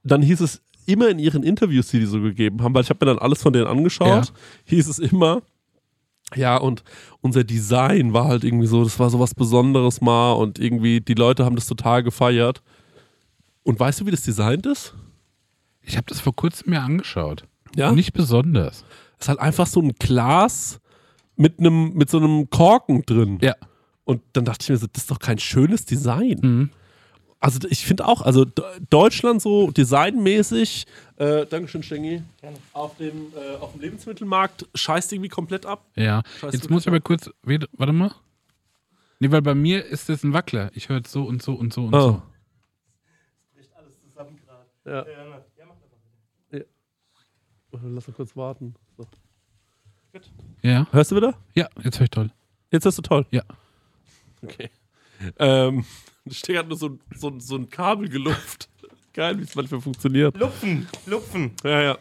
dann hieß es immer in ihren Interviews, die die so gegeben haben, weil ich habe mir dann alles von denen angeschaut, hieß es immer, ja, und unser Design war halt irgendwie so, das war so was Besonderes mal und irgendwie die Leute haben das total gefeiert. Und weißt du, wie das designt ist? Ich habe das vor kurzem mir angeschaut. Ja. Nicht besonders. Es ist halt einfach so ein Glas mit einem, mit so einem Korken drin. Ja. Und dann dachte ich mir so, das ist doch kein schönes Design. Mhm. Also ich finde auch, also Deutschland so designmäßig, äh, Dankeschön Stengi, auf dem, äh, auf dem Lebensmittelmarkt scheißt irgendwie komplett ab. Ja. Scheiß Jetzt muss ich aber kurz. Warte mal. Nee, weil bei mir ist das ein Wackler. Ich höre jetzt so und so und so und Oh. so. Ja. Ja. Lass mal kurz warten. So. Ja. Hörst du wieder? Ja, jetzt höre ich toll. Jetzt hörst du toll. Ja. Okay. Ähm, Stengi hat nur so, so, so ein Kabel gelupft. Geil, wie es manchmal funktioniert. Lupfen, Lupfen. Ja, ja.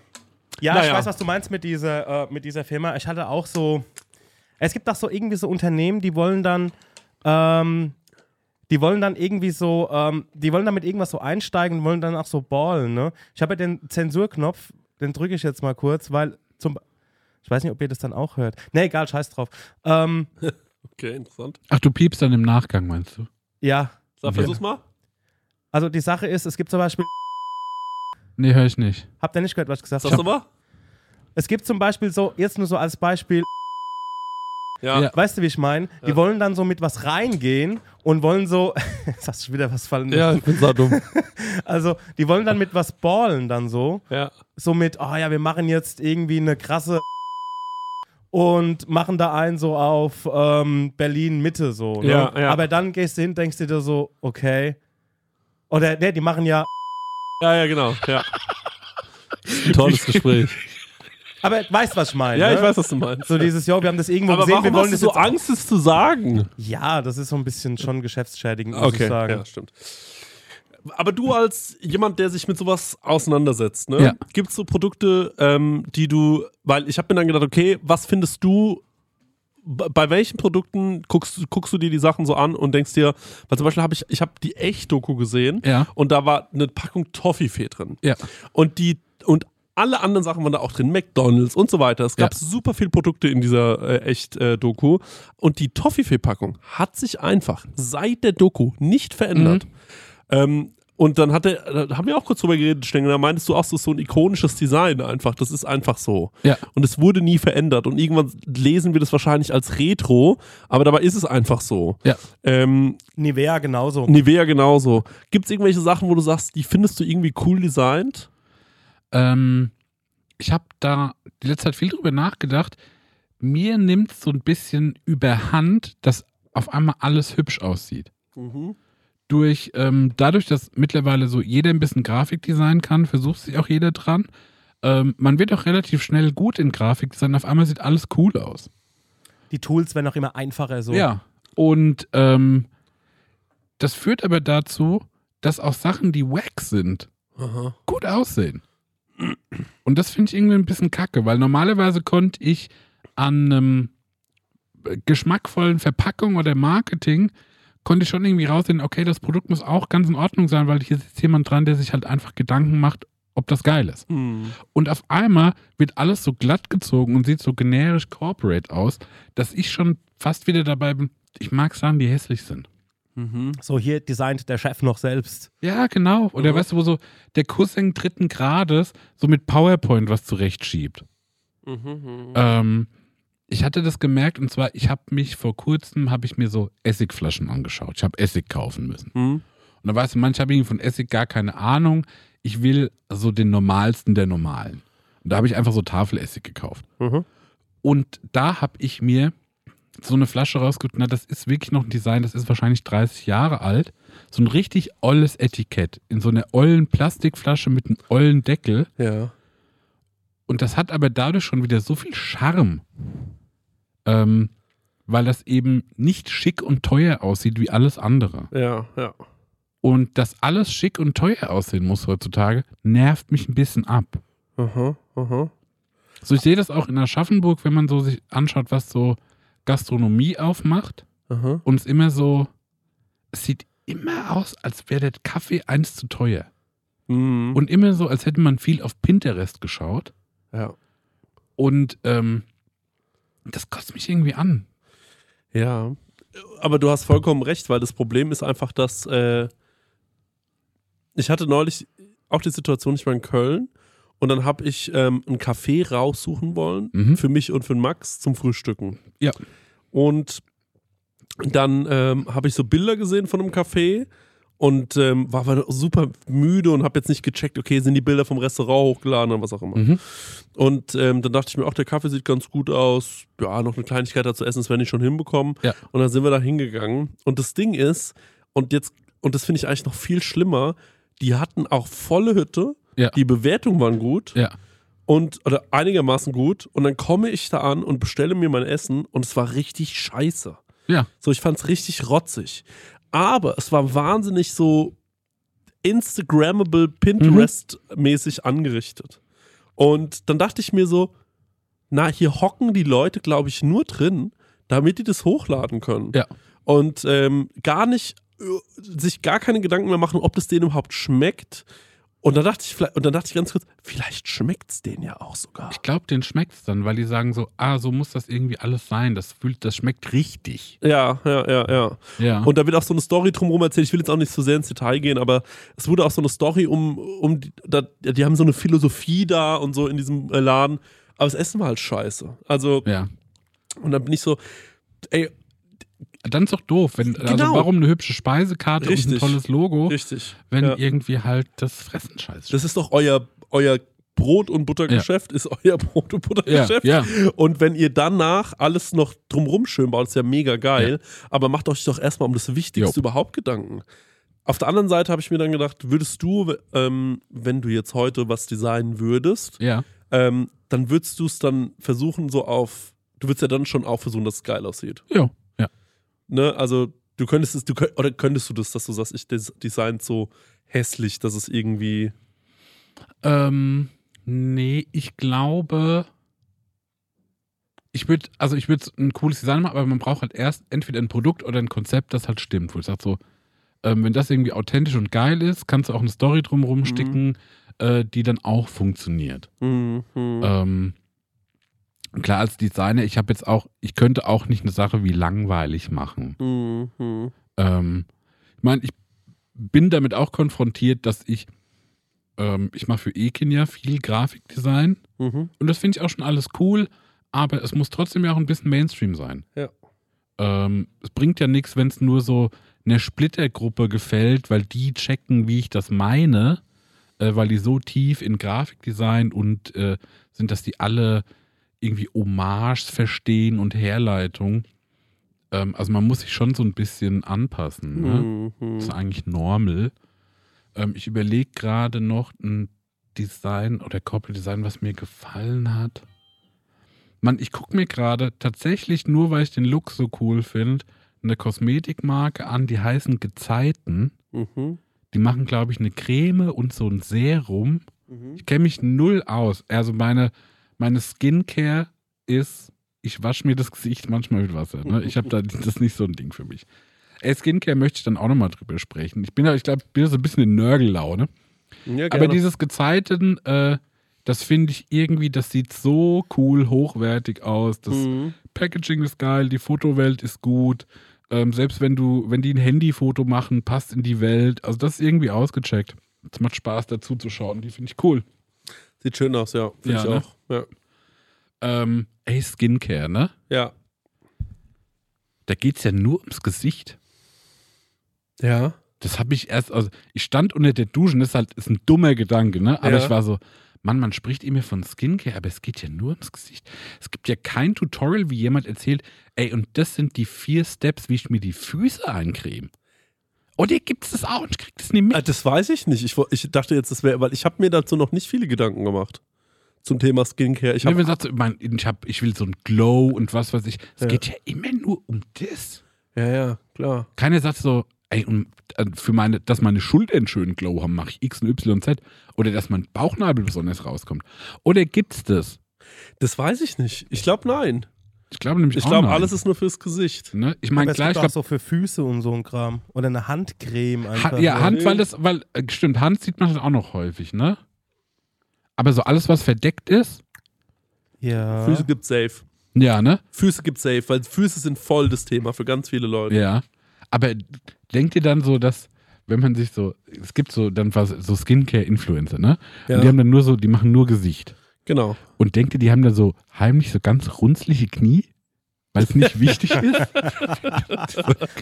Ja, Naja. ich weiß, was du meinst mit dieser, äh, mit dieser Firma. Ich hatte auch so. Es gibt auch so irgendwie so Unternehmen, die wollen dann. Ähm, die wollen dann irgendwie so, ähm, die wollen damit irgendwas so einsteigen und wollen dann auch so ballen, ne? Ich habe ja den Zensurknopf, den drücke ich jetzt mal kurz, weil zum. Ich weiß nicht, ob ihr das dann auch hört. Ne, egal, scheiß drauf. Ähm, Okay, interessant. Ach, du piepst dann im Nachgang, meinst du? ja, Sag, versuch's mal. Also die Sache ist, es gibt zum Beispiel, Nee, höre ich nicht. habt ihr nicht gehört, was ich gesagt Sag's habe? mal. Es gibt zum Beispiel so, jetzt nur so als Beispiel, Ja. Ja. weißt du, wie ich meine? Die wollen dann so mit was reingehen und wollen so, jetzt hast du wieder was fallen. Ja, ich bin so dumm. Also, die wollen dann mit was ballen dann so. ja. So mit, oh ja, wir machen jetzt irgendwie eine krasse und machen da einen so auf ähm, Berlin Mitte so. Ne? Ja, ja. Aber dann gehst du hin, denkst du dir so, okay. Oder ne, die machen ja, Ja, ja, genau. Ja. Ein tolles Gespräch. aber weißt was ich meine? Ja, ne? ich weiß, was du meinst. So dieses, jo, wir haben das irgendwo Aber gesehen, warum wir wollen hast du so Angst, es zu sagen? Ja, das ist so ein bisschen schon geschäftsschädigend, muss ich sagen. ja, stimmt. Aber du als jemand, der sich mit sowas auseinandersetzt, ne? Ja. gibt es so Produkte, ähm, die du, weil ich habe mir dann gedacht, okay, was findest du, bei welchen Produkten guckst, du- guckst du dir die Sachen so an und denkst dir, weil zum Beispiel habe ich, ich habe die Echt-Doku gesehen Ja. und da war eine Packung Toffifee drin. Ja. Und die, und alle anderen Sachen waren da auch drin, McDonalds und so weiter. Es gab Ja. super viele Produkte in dieser äh, Echt-Doku. und die Toffifee-Packung hat sich einfach seit der Doku nicht verändert. Ähm, und dann hat er, da haben wir auch kurz drüber geredet, Stengel, da meintest du auch, so, so ein ikonisches Design einfach. Das ist einfach so. Ja. Und es wurde nie verändert. Und irgendwann lesen wir das wahrscheinlich als Retro, aber dabei ist es einfach so. Ja. Ähm, Nivea genauso. Nivea genauso. Gibt es irgendwelche Sachen, wo du sagst, die findest du irgendwie cool designt? Ähm, ich habe da die letzte Zeit viel drüber nachgedacht. Mir nimmt so ein bisschen überhand, dass auf einmal alles hübsch aussieht. Durch, ähm, dadurch, dass mittlerweile so jeder ein bisschen Grafikdesign kann, versucht sich auch jeder dran. Ähm, man wird auch relativ schnell gut in Grafikdesign. Auf einmal sieht alles cool aus. Die Tools werden auch immer einfacher so. Ja. Und ähm, das führt aber dazu, dass auch Sachen, die wack sind, Aha. gut aussehen. Und das finde ich irgendwie ein bisschen kacke, weil normalerweise konnte ich an einem geschmackvollen Verpackung oder Marketing konnte ich schon irgendwie raussehen, okay, das Produkt muss auch ganz in Ordnung sein, weil hier sitzt jemand dran, der sich halt einfach Gedanken macht, ob das geil ist. Hm. Und auf einmal wird alles so glatt gezogen und sieht so generisch corporate aus, dass ich schon fast wieder dabei bin, ich mag Sachen, die hässlich sind. Mhm. So hier designt der Chef noch selbst. Ja, genau. Oder Mhm. weißt du, wo so der Cousin dritten Grades so mit PowerPoint was zurechtschiebt. Mhm. Ähm, ich hatte das gemerkt und zwar, ich habe mich vor kurzem, habe ich mir so Essigflaschen angeschaut. Ich habe Essig kaufen müssen. Mhm. Und da weißt du, manche haben von Essig gar keine Ahnung. Ich will so den normalsten der normalen. Und da habe ich einfach so Tafelessig gekauft. Mhm. Und da habe ich mir so eine Flasche rausgeholt. Na, das ist wirklich noch ein Design, das ist wahrscheinlich 30 Jahre alt. So ein richtig olles Etikett in so einer ollen Plastikflasche mit einem ollen Deckel. Ja. Und das hat aber dadurch schon wieder so viel Charme. Ähm, weil das eben nicht schick und teuer aussieht wie alles andere. Ja, ja. Und dass alles schick und teuer aussehen muss heutzutage, nervt mich ein bisschen ab. Aha, aha. So, ich sehe das auch in Aschaffenburg, wenn man so sich anschaut, was so Gastronomie aufmacht. Aha. Und es immer so, es sieht immer aus, als wäre der Kaffee eins zu teuer. Mhm. Und immer so, als hätte man viel auf Pinterest geschaut. ja. Und ähm, das kotzt mich irgendwie an. Ja. Aber du hast vollkommen recht, weil das Problem ist einfach, dass äh, ich hatte neulich auch die Situation, ich war in Köln und dann habe ich ähm, einen Kaffee raussuchen wollen Mhm. für mich und für Max zum Frühstücken. Ja. Und dann ähm, habe ich so Bilder gesehen von einem Café und ähm, war super müde und habe jetzt nicht gecheckt, okay, sind die Bilder vom Restaurant hochgeladen oder was auch immer. Mhm. Und ähm, dann dachte ich mir, auch der Kaffee sieht ganz gut aus. Ja, noch eine Kleinigkeit dazu essen, das werde ich schon hinbekommen. Ja. Und dann sind wir da hingegangen. Und das Ding ist, und jetzt, und das finde ich eigentlich noch viel schlimmer, die hatten auch volle Hütte. Ja. Die Bewertungen waren gut Ja. und oder einigermaßen gut. Und dann komme ich da an und bestelle mir mein Essen und es war richtig scheiße. Ja. So, ich fand es richtig rotzig. Aber es war wahnsinnig so Instagrammable, Pinterest-mäßig angerichtet. Und dann dachte ich mir so, na, hier hocken die Leute, glaube ich, nur drin, damit die das hochladen können. Ja. Und ähm, gar nicht, äh, sich gar keine Gedanken mehr machen, ob das denen überhaupt schmeckt Und dann dachte ich, vielleicht- und dann dachte ich ganz kurz, vielleicht schmeckt's denen ja auch sogar. Ich glaube, denen schmeckt es dann, weil die sagen so, ah, so muss das irgendwie alles sein. Das fühlt, das schmeckt richtig. Ja, ja, ja, ja. Ja. Und da wird auch so eine Story drumherum erzählt. Ich will jetzt auch nicht so sehr ins Detail gehen, aber es wurde auch so eine Story um, um die, da, die haben so eine Philosophie da und so in diesem äh, Laden. Aber das Essen war halt scheiße. Also, ja. und dann bin ich so, ey, Dann ist doch doof. Wenn, Also Genau. warum eine hübsche Speisekarte und Richtig. ein tolles Logo, richtig. wenn ja. irgendwie halt das Fressen scheiße Das ist doch euer, euer Brot- und Buttergeschäft, ist euer Brot- und ja, Buttergeschäft. ja. Und wenn ihr danach alles noch drumrum schön baut, ist ja mega geil. Aber macht euch doch erstmal um das Wichtigste Jo. überhaupt Gedanken. Auf der anderen Seite habe ich mir dann gedacht, würdest du, ähm, wenn du jetzt heute was designen würdest, Ja. ähm, dann würdest du es dann versuchen, so auf, du würdest ja dann schon auch versuchen, dass es geil aussieht. Ja. Ne? Also du könntest es, du könnt, oder könntest du das, dass du sagst, ich des, design so hässlich, dass es irgendwie. Ähm, nee, ich glaube, ich würde, also ich würde ein cooles Design machen, aber man braucht halt erst entweder ein Produkt oder ein Konzept, das halt stimmt, wo ich sage so, ähm, wenn das irgendwie authentisch und geil ist, kannst du auch eine Story drumherum sticken, äh, die dann auch funktioniert. Mhm. Ähm, klar, als Designer, ich habe jetzt auch, ich könnte auch nicht eine Sache wie langweilig machen. Mhm. Ähm, ich meine, ich bin damit auch konfrontiert, dass ich, ähm, ich mache für Ekin ja viel Grafikdesign Mhm. und das finde ich auch schon alles cool, aber es muss trotzdem ja auch ein bisschen Mainstream sein. Ja. Ähm, es bringt ja nichts, wenn es nur so einer Splittergruppe gefällt, weil die checken, wie ich das meine, äh, weil die so tief in Grafikdesign und äh, sind, dass die alle irgendwie Hommages verstehen und Herleitung. Ähm, also man muss sich schon so ein bisschen anpassen. Ne? Mhm. Das ist eigentlich normal. Ähm, ich überlege gerade noch ein Design oder Corporate Design, was mir gefallen hat. Mann, ich gucke mir gerade tatsächlich nur, weil ich den Look so cool finde, eine Kosmetikmarke an, die heißen Gezeiten. Mhm. Die machen, glaube ich, eine Creme und so ein Serum. Mhm. Ich kenne mich null aus. Also meine, meine Skincare ist, ich wasche mir das Gesicht manchmal mit Wasser. Ne? Ich habe da, das ist nicht so ein Ding für mich. Ey, Skincare möchte ich dann auch nochmal drüber sprechen. Ich bin ja, ich glaube, bin so ein bisschen in Nörgellaune. Ja, Aber dieses Gezeiten, äh, das finde ich irgendwie, das sieht so cool, hochwertig aus. Das Mhm. Packaging ist geil, die Fotowelt ist gut. Ähm, selbst wenn du, wenn die ein Handyfoto machen, passt in die Welt. Also das ist irgendwie ausgecheckt. Es macht Spaß, dazu zu schauen. Die finde ich cool. Sieht schön aus, ja. Finde Ja, ich ne? auch. Ja. Ähm, ey, Skincare, ne? Ja. Da geht es ja nur ums Gesicht. Ja. Das habe ich erst, also ich stand unter der Dusche, das ist halt ist ein dummer Gedanke, ne? Aber Ja. ich war so, Mann, man spricht immer von Skincare, aber es geht ja nur ums Gesicht. Es gibt ja kein Tutorial, wie jemand erzählt, ey, und das sind die vier Steps, wie ich mir die Füße eincreme. Oder gibt es das auch und ich krieg das nicht Ah, mit? Das weiß ich nicht. Ich, ich dachte jetzt, das wäre, weil ich habe mir dazu noch nicht viele Gedanken gemacht. Zum Thema Skincare. Ich Nee, wenn man sagt, mein, ich, hab, ich will so ein Glow und was weiß ich. Es Ja. geht ja immer nur um das. ja, ja, klar. Keiner sagt so, ey, und äh, für meine, dass meine Schultern schön Glow haben, mache ich X und Y und Z. Oder dass mein Bauchnabel besonders rauskommt. Oder gibt's das? Das weiß ich nicht. Ich glaube, nein. Ich glaube nämlich Ich auch glaube, alles ist nur fürs Gesicht. Ne? Ich meine, es klar, gibt ich auch glaube, so für Füße und so ein Kram. Oder eine Handcreme einfach. Ha ja. Hand, weil das, weil, äh, stimmt, Hand sieht man halt auch noch häufig, ne? Aber so alles, was verdeckt ist, Ja. Füße gibt safe. ja, ne? Füße gibt safe, weil Füße sind voll das Thema für ganz viele Leute. Ja. Aber denkt ihr dann so, dass, wenn man sich so, es gibt so dann was, so Skincare-Influencer, ne? Ja. Und die haben dann nur so, die machen nur Gesicht. Genau. Und denkt ihr, die haben dann so heimlich so ganz runzliche Knie? Weil es nicht wichtig ist?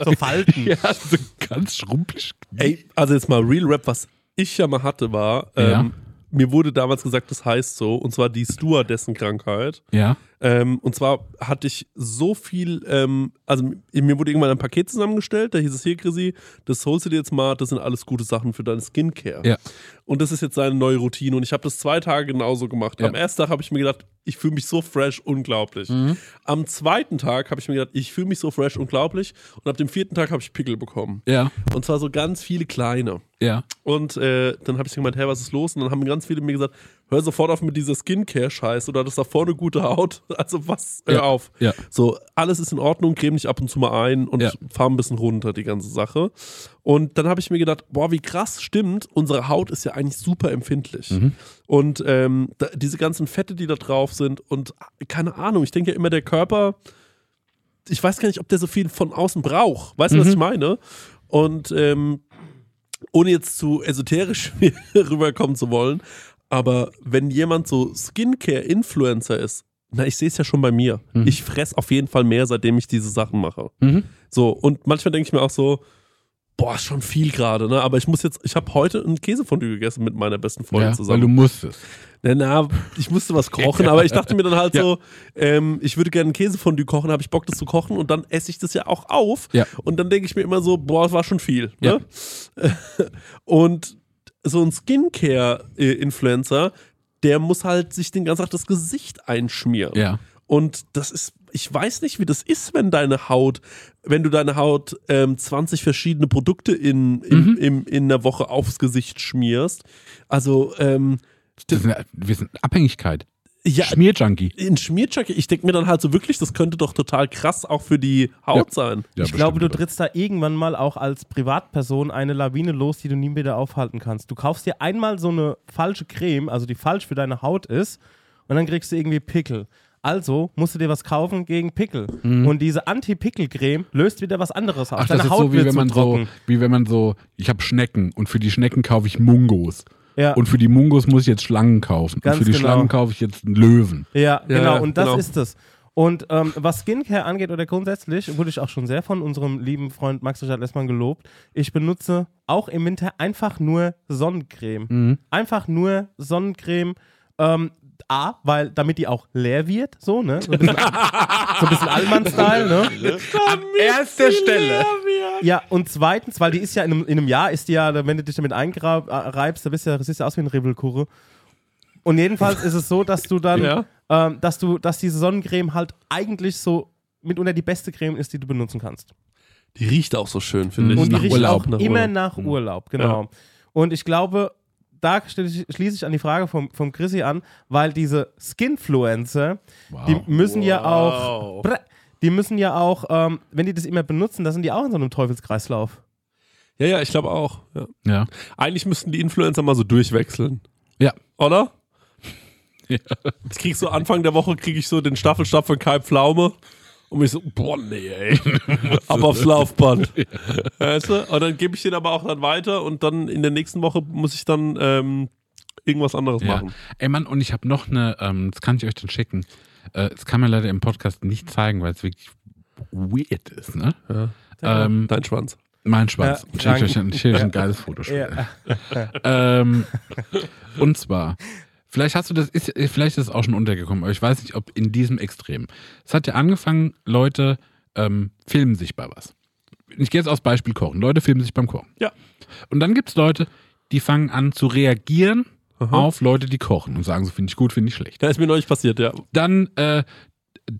So Falten. ja, so ganz schrumpelig. Ey, also jetzt mal Real Rap, was ich ja mal hatte, war, ähm, Ja. mir wurde damals gesagt, das heißt so, und zwar die Stewardessen-Krankheit. Ja. Ähm, und zwar hatte ich so viel, ähm, also mir wurde irgendwann ein Paket zusammengestellt, da hieß es hier, Chrissy, das holst du dir jetzt mal, das sind alles gute Sachen für deine Skincare. Ja. Und das ist jetzt seine neue Routine und ich habe das zwei Tage genauso gemacht. Ja. Am ersten Tag habe ich mir gedacht, ich fühle mich so fresh, unglaublich. Mhm. Am zweiten Tag habe ich mir gedacht, ich fühle mich so fresh, unglaublich. Und ab dem vierten Tag habe ich Pickel bekommen. Ja. Und zwar so ganz viele kleine. Ja. Und äh, dann habe ich gemeint, hey, was ist los? Und dann haben ganz viele mir gesagt, hör sofort auf mit dieser Skincare-Scheiße. Du hattest davor eine gute Haut. Also was? Hör Ja. auf. Ja. So, alles ist in Ordnung, creme dich ab und zu mal ein und Ja. fahr ein bisschen runter, die ganze Sache. Und dann habe ich mir gedacht, boah, wie krass stimmt, unsere Haut ist ja eigentlich super empfindlich. Mhm. Und ähm, da, diese ganzen Fette, die da drauf sind und keine Ahnung, ich denke ja immer, der Körper, ich weiß gar nicht, ob der so viel von außen braucht. Weißt du, was Mhm. ich meine? Und ähm, ohne jetzt zu esoterisch rüberkommen zu wollen, aber wenn jemand so Skincare-Influencer ist, na, ich sehe es ja schon bei mir. Mhm. Ich fress auf jeden Fall mehr, seitdem ich diese Sachen mache. Mhm. So, und manchmal denke ich mir auch so, boah, ist schon viel gerade, ne? Aber ich muss jetzt, ich habe heute ein Käsefondue gegessen mit meiner besten Freundin Ja, weil zusammen. du musstest. Na, na, ich musste was kochen, aber ich dachte mir dann halt Ja. so, ähm, ich würde gerne ein Käsefondue kochen, habe ich Bock, das zu kochen und dann esse ich das ja auch auf. Ja. Und dann denke ich mir immer so, boah, das war schon viel. Ne? Und so ein Skincare-Influencer, der muss halt sich den ganzen Tag das Gesicht einschmieren. Ja. Und das ist, ich weiß nicht, wie das ist, wenn deine Haut, wenn du deine Haut ähm, 20 verschiedene Produkte in, in, Mhm. in, in der Woche aufs Gesicht schmierst. Also, ähm, Das sind, wir sind Abhängigkeit. Ja, Schmierjunkie. in Schmierjacke, ich denke mir dann halt so wirklich, das könnte doch total krass auch für die Haut sein. Ja, ich glaube, du trittst da irgendwann mal auch als Privatperson eine Lawine los, die du nie wieder aufhalten kannst. Du kaufst dir einmal so eine falsche Creme, also die falsch für deine Haut ist, und dann kriegst du irgendwie Pickel. Also musst du dir was kaufen gegen Pickel. Und diese Anti-Pickel-Creme löst wieder was anderes aus. Mhm. Ach, das deine ist Haut so wie wird wenn zu man so, trocken. wie wenn man so, ich habe Schnecken und für die Schnecken kaufe ich Mungos. Ja. Und für die Mungos muss ich jetzt Schlangen kaufen. Ganz und für die genau. Schlangen kaufe ich jetzt einen Löwen. Ja, genau, und das genau. ist es. Und ähm, was Skincare angeht oder grundsätzlich, wurde ich auch schon sehr von unserem lieben Freund Max Richard Lessmann gelobt. Ich benutze auch im Winter einfach nur Sonnencreme. Mhm. Einfach nur Sonnencreme. Ähm, A, weil damit die auch leer wird, so, ne? So ein bisschen, so bisschen Allmann-Style, ne? An erster Stelle. Ja, und zweitens, weil die ist ja in einem, in einem Jahr, ist die ja, wenn du dich damit einreibst, da bist du ja, das siehst ja aus wie ein Ribbelkurre. Und jedenfalls ist es so, dass du dann, Ja. ähm, dass du, dass diese Sonnencreme halt eigentlich so mitunter die beste Creme ist, die du benutzen kannst. Die riecht auch so schön, finde ich. Und die nach riecht Urlaub, auch nach immer Urlaub. nach Urlaub, genau. Und ich glaube, da schließe ich an die Frage vom, vom Chrissy an, weil diese Skinfluencer, die müssen ja auch, die müssen ja auch, ähm, wenn die das immer benutzen, da sind die auch in so einem Teufelskreislauf. Ja, ja, ich glaube auch. Ja. Ja. Eigentlich müssten die Influencer mal so durchwechseln. Ja. Oder? Ja. Ich krieg so Anfang der Woche kriege ich so den Staffelstab von Kai Pflaume und mich so, boah, nee, ey. Ab aufs Laufband. Weißt du? Und dann gebe ich den aber auch dann weiter und dann in der nächsten Woche muss ich dann ähm, irgendwas anderes Ja. machen. Ey Mann, und ich habe noch eine, ähm, das kann ich euch dann schicken. Äh, das kann man leider im Podcast nicht zeigen, weil es wirklich weird ist, ne? Ähm, Dein Schwanz. mein Schwanz. Ja, ich schicke euch, ein- schick euch ein geiles Foto. Ja. ähm, und zwar, vielleicht hast du das, ist, vielleicht ist es auch schon untergekommen, aber ich weiß nicht, ob in diesem Extrem. Es hat ja angefangen, Leute ähm, filmen sich bei was. Ich gehe jetzt aus Beispiel Kochen. Leute filmen sich beim Kochen. Ja. Und dann gibt es Leute, die fangen an zu reagieren Aha. auf Leute, die kochen und sagen so, finde ich gut, finde ich schlecht. Ja, ist mir neulich passiert, ja. Dann äh,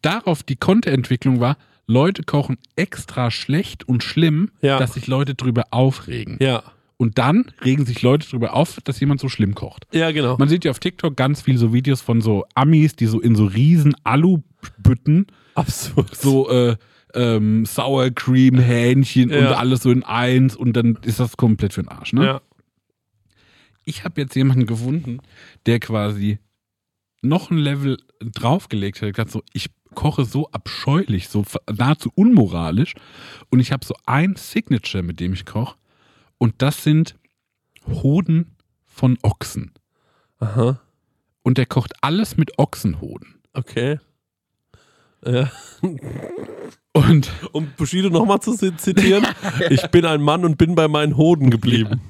darauf die Konterentwicklung war, Leute kochen extra schlecht und schlimm, Ja. dass sich Leute drüber aufregen. Ja. Und dann regen sich Leute drüber auf, dass jemand so schlimm kocht. Ja, genau. Man sieht ja auf TikTok ganz viel so Videos von so Amis, die so in so riesen Alubütten Absurd. so äh, ähm, Sour Cream, Hähnchen und Ja. alles so in eins und dann ist das komplett für den Arsch. Ne? Ja. Ich habe jetzt jemanden gefunden, der quasi noch ein Level draufgelegt hat. Gesagt so, ich koche so abscheulich, so nahezu unmoralisch und ich habe so ein Signature, mit dem ich koche und das sind Hoden von Ochsen. Aha. Und der kocht alles mit Ochsenhoden. Okay. Ja. Und Um Bushido nochmal zu zi- zitieren, ich bin ein Mann und bin bei meinen Hoden geblieben.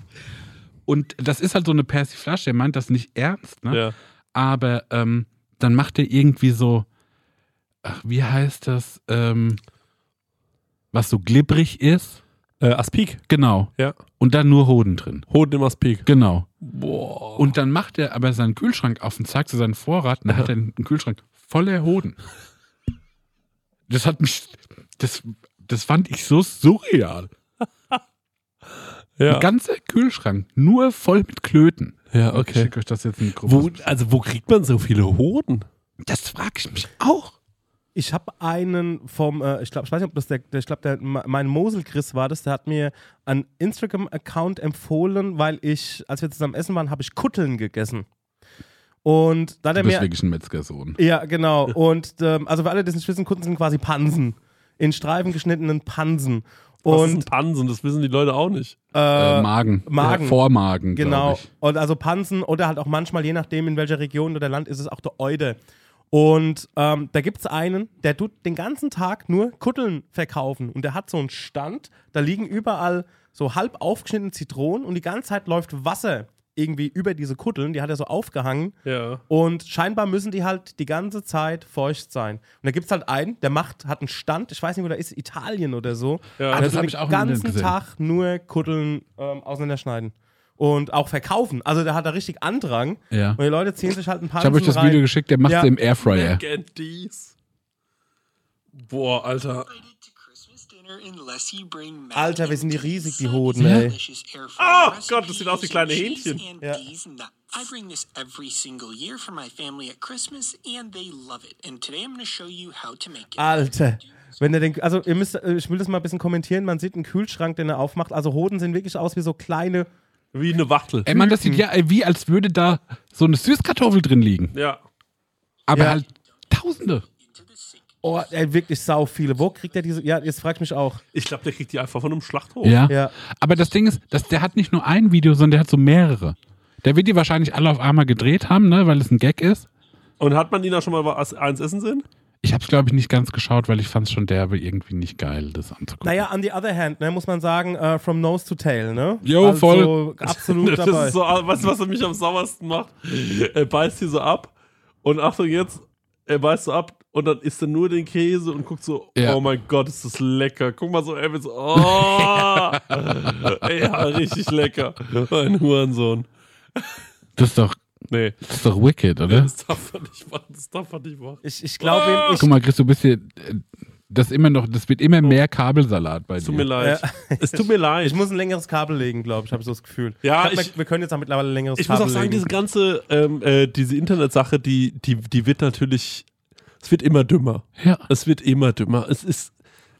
Und das ist halt so eine Persiflage, der meint das nicht ernst, ne? Ja. Aber ähm, dann macht er irgendwie so, ach, wie heißt das, ähm, was so glibberig ist? Äh, Aspik. Genau. Ja. Und dann nur Hoden drin. Hoden im Aspik. Genau. Boah. Und dann macht er aber seinen Kühlschrank auf und zeigt so seinen Vorrat und dann hat er einen Kühlschrank voller Hoden. Das hat mich, das, das fand ich so surreal. Ja. Ein ganzer Kühlschrank, nur voll mit Klöten. Ja, Ich okay. schicke euch das jetzt in die Gruppe. Wo, also wo kriegt man so viele Hoden? Das frage ich mich auch. Ich habe einen vom, äh, ich glaube, ich weiß nicht, ob das der, der ich glaube, der, mein Mosel Chris war das, der hat mir einen Instagram-Account empfohlen, weil ich, als wir zusammen essen waren, habe ich Kutteln gegessen. Und da er bist mir. wirklich ein Metzgersohn. Ja, genau. Und ähm, also für alle, die es nicht wissen, Kutteln sind quasi Pansen. In Streifen geschnittenen Pansen. Was ist ein Und Pansen? Das wissen die Leute auch nicht. Äh, Magen. Magen. Ja, Vormagen, Genau. Und also Pansen oder halt auch manchmal, je nachdem in welcher Region oder Land, ist es auch der Eude. Und ähm, da gibt es einen, der tut den ganzen Tag nur Kutteln verkaufen. Und der hat so einen Stand, da liegen überall so halb aufgeschnittene Zitronen und die ganze Zeit läuft Wasser irgendwie über diese Kutteln. Die hat er so aufgehangen. Ja. Und scheinbar müssen die halt die ganze Zeit feucht sein. Und da gibt es halt einen, der macht, hat einen Stand, ich weiß nicht, wo der ist, Italien oder so. Ja. Und Ah, der das tut hab den ich auch Internet ganzen. Tag nur Kutteln ähm, auseinanderschneiden. Und auch verkaufen. Also der hat da richtig Andrang. Ja. Und die Leute ziehen sich halt ein paar Ich habe euch das Video geschickt, der macht Ja. im Airfryer. Boah, Alter. Alter, wir sind die riesig, die Hoden, Ja. ey. Oh Gott, das sieht aus wie kleine Hähnchen. Ja. I bring this every single year for my family at Christmas, and they love it. And today I'm going to show you how to make it. Alter. Wenn er den, also ihr müsst, äh, ich will das mal ein bisschen kommentieren. Man sieht einen Kühlschrank, den er aufmacht. Also Hoden sehen wirklich aus wie so kleine. Wie eine Wachtel. Ey, Mann, das sieht ja wie, als würde da so eine Süßkartoffel drin liegen. Ja. Aber Ja. halt Tausende. Oh, ey, wirklich sau viele. Wo kriegt er diese? Ja, jetzt frag ich mich auch. Ich glaube, der kriegt die einfach von einem Schlachthof. Ja. Ja. Aber das Ding ist, dass der hat nicht nur ein Video, sondern der hat so mehrere. Der wird die wahrscheinlich alle auf einmal gedreht haben, ne, weil es ein Gag ist. Und hat man die da schon mal was eins essen sehen? Ich habe es, glaube ich, nicht ganz geschaut, weil ich fand es schon derbe irgendwie nicht geil, das anzugucken. Naja, on the other hand, ne, muss man sagen, äh, from nose to tail, ne? Jo, also, voll. Absolut Das dabei. ist so, weißt du, was er mich am sauersten macht? Er beißt die so ab und Achtung jetzt, er beißt so ab und dann isst er nur den Käse und guckt so, Ja. oh mein Gott, ist das lecker. Guck mal so, er wird so, oh, ja, richtig lecker. Ein Hurensohn. Das ist doch, Nee, das ist doch wicked, oder? das darf man nicht machen, das darf man nicht machen. Ich, ich glaube, ich, Guck mal, Chris, du bist hier, das immer noch, das wird immer mehr Kabelsalat bei Es tut mir dir. leid. Es tut mir leid. ich muss ein längeres Kabel legen, glaube ich, habe so das Gefühl. Ja, ich, glaub, ich- wir, können jetzt auch mittlerweile ein längeres Ich muss Kabel auch sagen, legen. diese ganze, ähm, äh, diese Internetsache, die, die, die wird natürlich, es wird immer dümmer. Ja. Es wird immer dümmer. Es ist,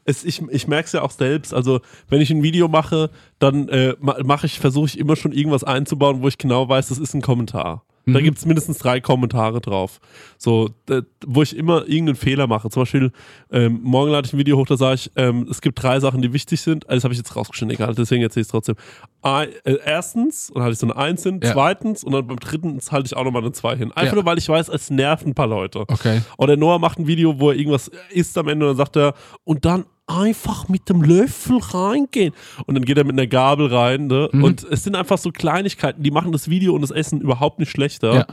es, ich, ich merke es ja auch selbst. Also, wenn ich ein Video mache, dann äh, ma- mache ich, versuche ich immer schon irgendwas einzubauen, wo ich genau weiß, das ist ein Kommentar. Da gibt es mindestens drei Kommentare drauf. So, da, wo ich immer irgendeinen Fehler mache. Zum Beispiel, ähm, morgen lade ich ein Video hoch, da sage ich, ähm, es gibt drei Sachen, die wichtig sind. Also, das habe ich jetzt rausgeschnitten, egal, deswegen erzähle ich es trotzdem. Ein- äh, erstens, und dann halte ich so eine Eins hin, Ja. zweitens, und dann beim dritten halte ich auch nochmal eine Zwei hin. Einfach Ja. nur, weil ich weiß, es nervt ein paar Leute. Okay. Oder Noah macht ein Video, wo er irgendwas isst am Ende und dann sagt er, und dann einfach mit dem Löffel reingehen. Und dann geht er mit einer Gabel rein. Ne? Mhm. Und es sind einfach so Kleinigkeiten, die machen das Video und das Essen überhaupt nicht schlechter. Ja.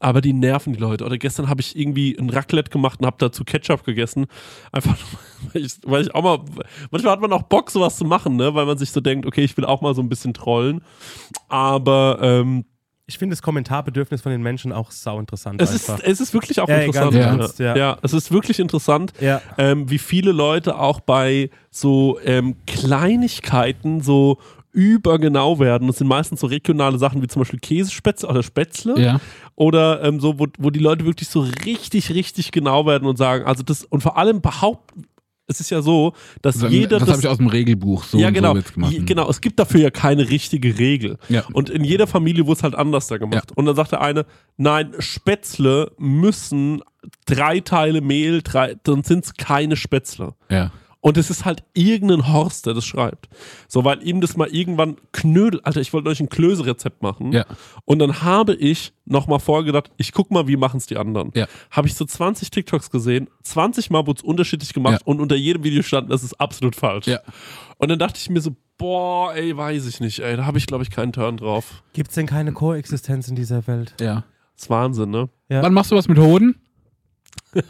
Aber die nerven die Leute. Oder gestern habe ich irgendwie ein Raclette gemacht und habe dazu Ketchup gegessen. Einfach weil ich, weil ich auch mal, manchmal hat man auch Bock, sowas zu machen, ne? weil man sich so denkt, okay, ich will auch mal so ein bisschen trollen. Aber ähm, Ich finde das Kommentarbedürfnis von den Menschen auch sau interessant. es, ist, es ist wirklich auch Ja, interessant. im ernst, ja. ja, es ist wirklich interessant, Ja. ähm, wie viele Leute auch bei so ähm, Kleinigkeiten so übergenau werden. Das sind meistens so regionale Sachen wie zum Beispiel Käsespätzle oder Spätzle. Ja. Oder ähm, so, wo, wo die Leute wirklich so richtig, richtig genau werden und sagen, also das, und vor allem behaupten, es ist ja so, dass Das, jeder das habe ich aus dem Regelbuch so ja, genau. so gemacht. Genau. Es gibt dafür ja keine richtige Regel. Ja. Und in jeder Familie wurde es halt anders da gemacht. Ja. Und dann sagt der eine, nein, Spätzle müssen drei Teile Mehl, drei, dann sind es keine Spätzle. Ja. Und es ist halt irgendein Horst, der das schreibt. So, weil ihm das mal irgendwann Knödel, Alter, ich wollte euch ein Klöße-Rezept machen. Ja. Und dann habe ich nochmal vorgedacht, ich guck mal, wie machen es die anderen. Ja. Habe ich so 20 TikToks gesehen, 20 Mal wurde es unterschiedlich gemacht Ja. und unter jedem Video stand, das ist absolut falsch. Ja. Und dann dachte ich mir so, boah, ey, weiß ich nicht, ey, da habe ich, glaube ich, keinen Turn drauf. Gibt es denn keine Koexistenz in dieser Welt? ja. Das ist Wahnsinn, ne? Ja. Wann machst du was mit Hoden?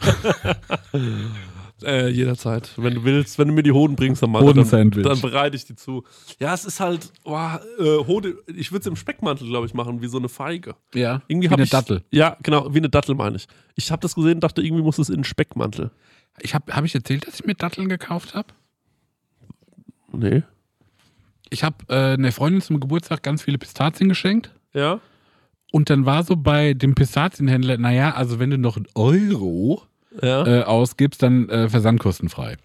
Äh, jederzeit. Wenn du willst, wenn du mir die Hoden bringst, dann, mal, dann, dann bereite ich die zu. Ja, es ist halt, boah, äh, Hode, ich würde es im Speckmantel, glaube ich, machen, wie so eine Feige. Ja. Irgendwie Wie eine ich, Dattel. Ja, genau, wie eine Dattel meine ich. Ich habe das gesehen und dachte, irgendwie muss es in einen Speckmantel. Ich habe hab ich erzählt, dass ich mir Datteln gekauft habe? Nee. Ich habe äh, einer Freundin zum Geburtstag ganz viele Pistazien geschenkt. Ja? Und dann war so bei dem Pistazienhändler, naja, also wenn du noch einen Euro Ja. äh, ausgibst, dann äh, versandkostenfrei.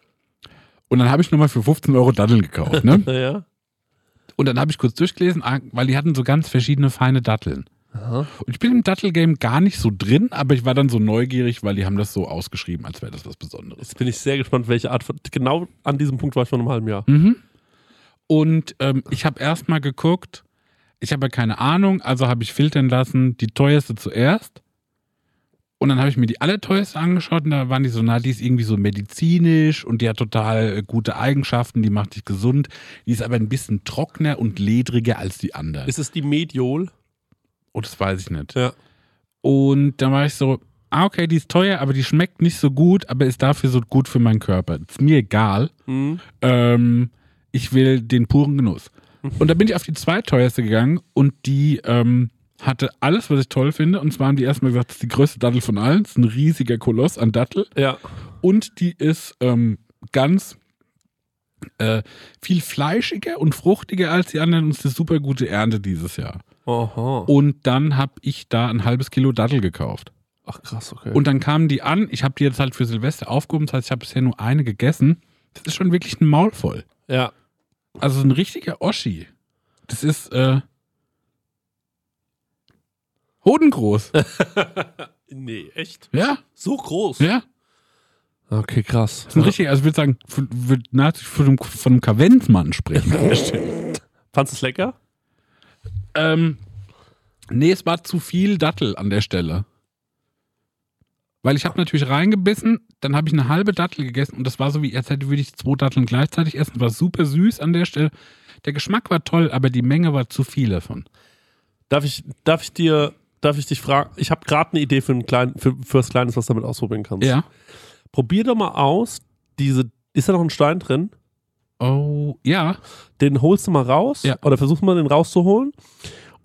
Und dann habe ich nochmal für 15 Euro Datteln gekauft. Ne? ja. Und dann habe ich kurz durchgelesen, ah, weil die hatten so ganz verschiedene feine Datteln. Und ich bin im Dattelgame gar nicht so drin, aber ich war dann so neugierig, weil die haben das so ausgeschrieben, als wäre das was Besonderes. Jetzt bin ich sehr gespannt, welche Art von. Genau an diesem Punkt war ich vor einem halben Jahr. Mhm. Und ähm, ich habe erstmal geguckt, ich habe ja keine Ahnung, also habe ich filtern lassen, die teuerste zuerst. Und dann habe ich mir die allerteuerste angeschaut und da waren die so, na, die ist irgendwie so medizinisch und die hat total äh, gute Eigenschaften, die macht dich gesund. Die ist aber ein bisschen trockener und ledriger als die anderen. Ist es die Mediol? Oh, das weiß ich nicht. Ja. Und dann war ich so, ah, okay, die ist teuer, aber die schmeckt nicht so gut, aber ist dafür so gut für meinen Körper. Ist mir egal. Mhm. Ähm, ich will den puren Genuss. Und da bin ich auf die zweiteuerste gegangen und die ähm, hatte alles, was ich toll finde. Und zwar haben die erstmal gesagt, das ist die größte Dattel von allen. Das ist ein riesiger Koloss an Dattel. Ja. Und die ist ähm, ganz äh, viel fleischiger und fruchtiger als die anderen und es ist eine super gute Ernte dieses Jahr. Aha. Und dann habe ich da ein halbes Kilo Dattel gekauft. Ach krass, okay. Und dann kamen die an. Ich habe die jetzt halt für Silvester aufgehoben. Das heißt, ich habe bisher nur eine gegessen. Das ist schon wirklich ein Maul voll. ja. Also ein richtiger Oschi. Das ist äh, hodengroß. Nee, echt? ja, So groß? ja. Okay, krass. Das ist ein richtiger, also ich würde sagen, von- würde nahezu von einem, von einem Kavenzmann sprechen. Fandest du es lecker? ähm, nee, es war zu viel Dattel an der Stelle. Weil ich habe natürlich reingebissen, dann habe ich eine halbe Dattel gegessen und das war so wie, als hätte würde ich zwei Datteln gleichzeitig essen. Es war super süß an der Stelle. Der Geschmack war toll, aber die Menge war zu viel davon. Darf ich, darf ich dir, darf ich dich fragen? Ich habe gerade eine Idee für ein klein, für, für was Kleines, was du damit ausprobieren kannst. Ja. Probier doch mal aus, diese, ist da noch ein Stein drin? Oh, ja. Den holst du mal raus Ja. oder versuchst mal den rauszuholen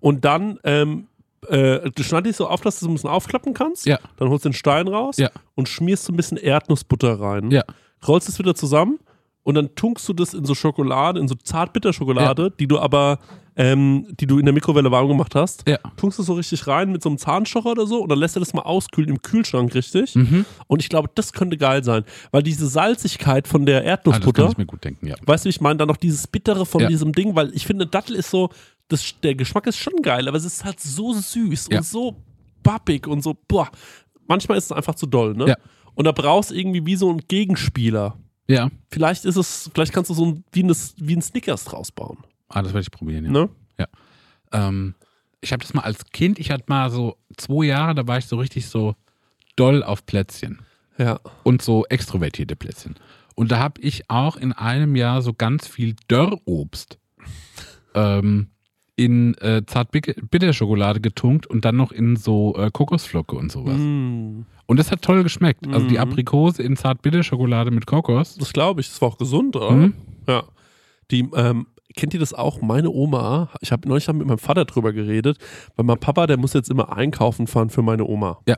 und dann ähm, äh, du schneidest so auf, dass du so ein bisschen aufklappen kannst. Ja. Dann holst du den Stein raus Ja. und schmierst so ein bisschen Erdnussbutter rein. Ja. Rollst es wieder zusammen und dann tunkst du das in so Schokolade, in so Zartbitterschokolade, die du aber, ähm, die du in der Mikrowelle warm gemacht hast. Ja. Tunkst es so richtig rein mit so einem Zahnstocher oder so und dann lässt er das mal auskühlen im Kühlschrank richtig. Mhm. Und ich glaube, das könnte geil sein, weil diese Salzigkeit von der Ah, das kann Erdnussbutter, ich mir gut denken, ja. weißt du, ich meine, dann noch dieses Bittere von Ja. diesem Ding, weil ich finde, Dattel ist so, das, der Geschmack ist schon geil, aber es ist halt so süß Ja. und so bappig und so, boah. Manchmal ist es einfach zu doll, ne? Ja. Und da brauchst du irgendwie wie so einen Gegenspieler. Ja. Vielleicht ist es, vielleicht kannst du so ein, wie, ein, wie ein Snickers draus bauen. Ah, das werde ich probieren, ja. Ne? Ähm, ich habe das mal als Kind, ich hatte mal so zwei Jahre, da war ich so richtig so doll auf Plätzchen Ja. und so extrovertierte Plätzchen. Und da habe ich auch in einem Jahr so ganz viel Dörrobst ähm, in äh, Zartbitterschokolade getunkt und dann noch in so äh, Kokosflocke und sowas. Mm, Und das hat toll geschmeckt. Also die Mhm. Aprikose in Zartbitterschokolade mit Kokos. das glaube ich, das war auch gesund, oder? Mhm. Ja. Die, ähm, kennt ihr das auch? Meine Oma, ich habe neulich mit meinem Vater drüber geredet, weil mein Papa, der muss jetzt immer einkaufen fahren für meine Oma. Ja.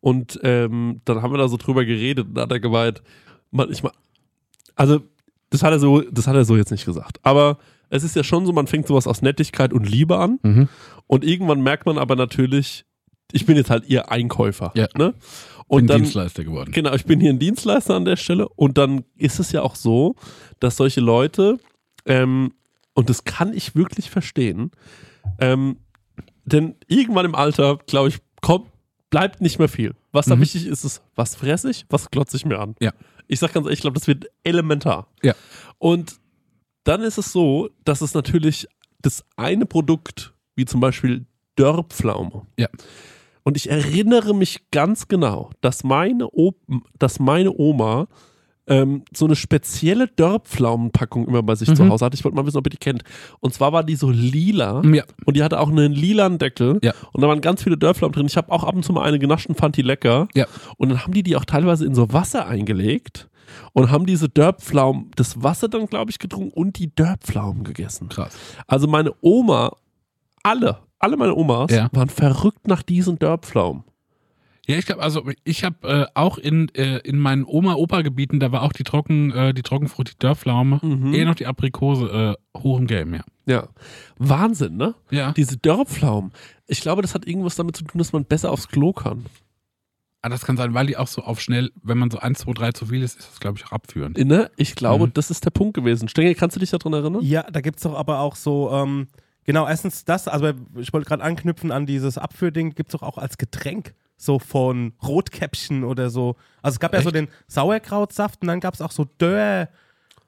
Und ähm, dann haben wir da so drüber geredet und da hat er gemeint, man, ich mal, also das hat er so, das hat er so jetzt nicht gesagt. Aber es ist ja schon so, man fängt sowas aus Nettigkeit und Liebe an Mhm. und irgendwann merkt man aber natürlich, ich bin jetzt halt ihr Einkäufer. Ja. Ne? Und Und dann, Dienstleister geworden. Genau, ich bin hier ein Dienstleister an der Stelle und dann ist es ja auch so, dass solche Leute, ähm, und das kann ich wirklich verstehen, ähm, denn irgendwann im Alter, glaube ich, kommt, bleibt nicht mehr viel. Was da Mhm. wichtig ist, ist, was fresse ich, was glotze ich mir an. Ja. Ich sag ganz ehrlich, ich glaube, das wird elementar. Ja. Und dann ist es so, dass es natürlich das eine Produkt, wie zum Beispiel Dörrpflaume, Ja. und ich erinnere mich ganz genau, dass meine, o dass meine Oma ähm, so eine spezielle Dörrpflaumenpackung immer bei sich Mhm. zu Hause hatte. Ich wollte mal wissen, ob ihr die kennt. Und zwar war die so lila Ja. und die hatte auch einen lilanen Deckel. Ja. Und da waren ganz viele Dörrpflaumen drin. Ich habe auch ab und zu mal eine genascht und fand die lecker. Ja. Und dann haben die die auch teilweise in so Wasser eingelegt und haben diese Dörrpflaumen, das Wasser dann, glaube ich, getrunken und die Dörrpflaumen gegessen. Krass. Also meine Oma, alle, alle meine Omas Ja. waren verrückt nach diesen Dörrpflaumen. Ja, ich glaube, also ich habe äh, auch in, äh, in meinen Oma-Opa-Gebieten, da war auch die Trocken, äh, die Trockenfrucht, die Dörrpflaume, Mhm. eher noch die Aprikose äh, hoch im Game, ja. Ja. Wahnsinn, ne? Ja. Diese Dörrpflaumen. Ich glaube, das hat irgendwas damit zu tun, dass man besser aufs Klo kann. Ah, das kann sein, weil die auch so auf schnell, wenn man so 1, 2, 3 zu viel ist, ist das, glaube ich, auch abführend. Ne? Ich glaube, Mhm. das ist der Punkt gewesen. Stengel, kannst du dich daran erinnern? Ja, da gibt es doch aber auch so, ähm, genau, erstens das, also ich wollte gerade anknüpfen an dieses Abführding, gibt es doch auch als Getränk, so von Rotkäppchen oder so. Also es gab ja so Echt? den Sauerkrautsaft und dann gab es auch so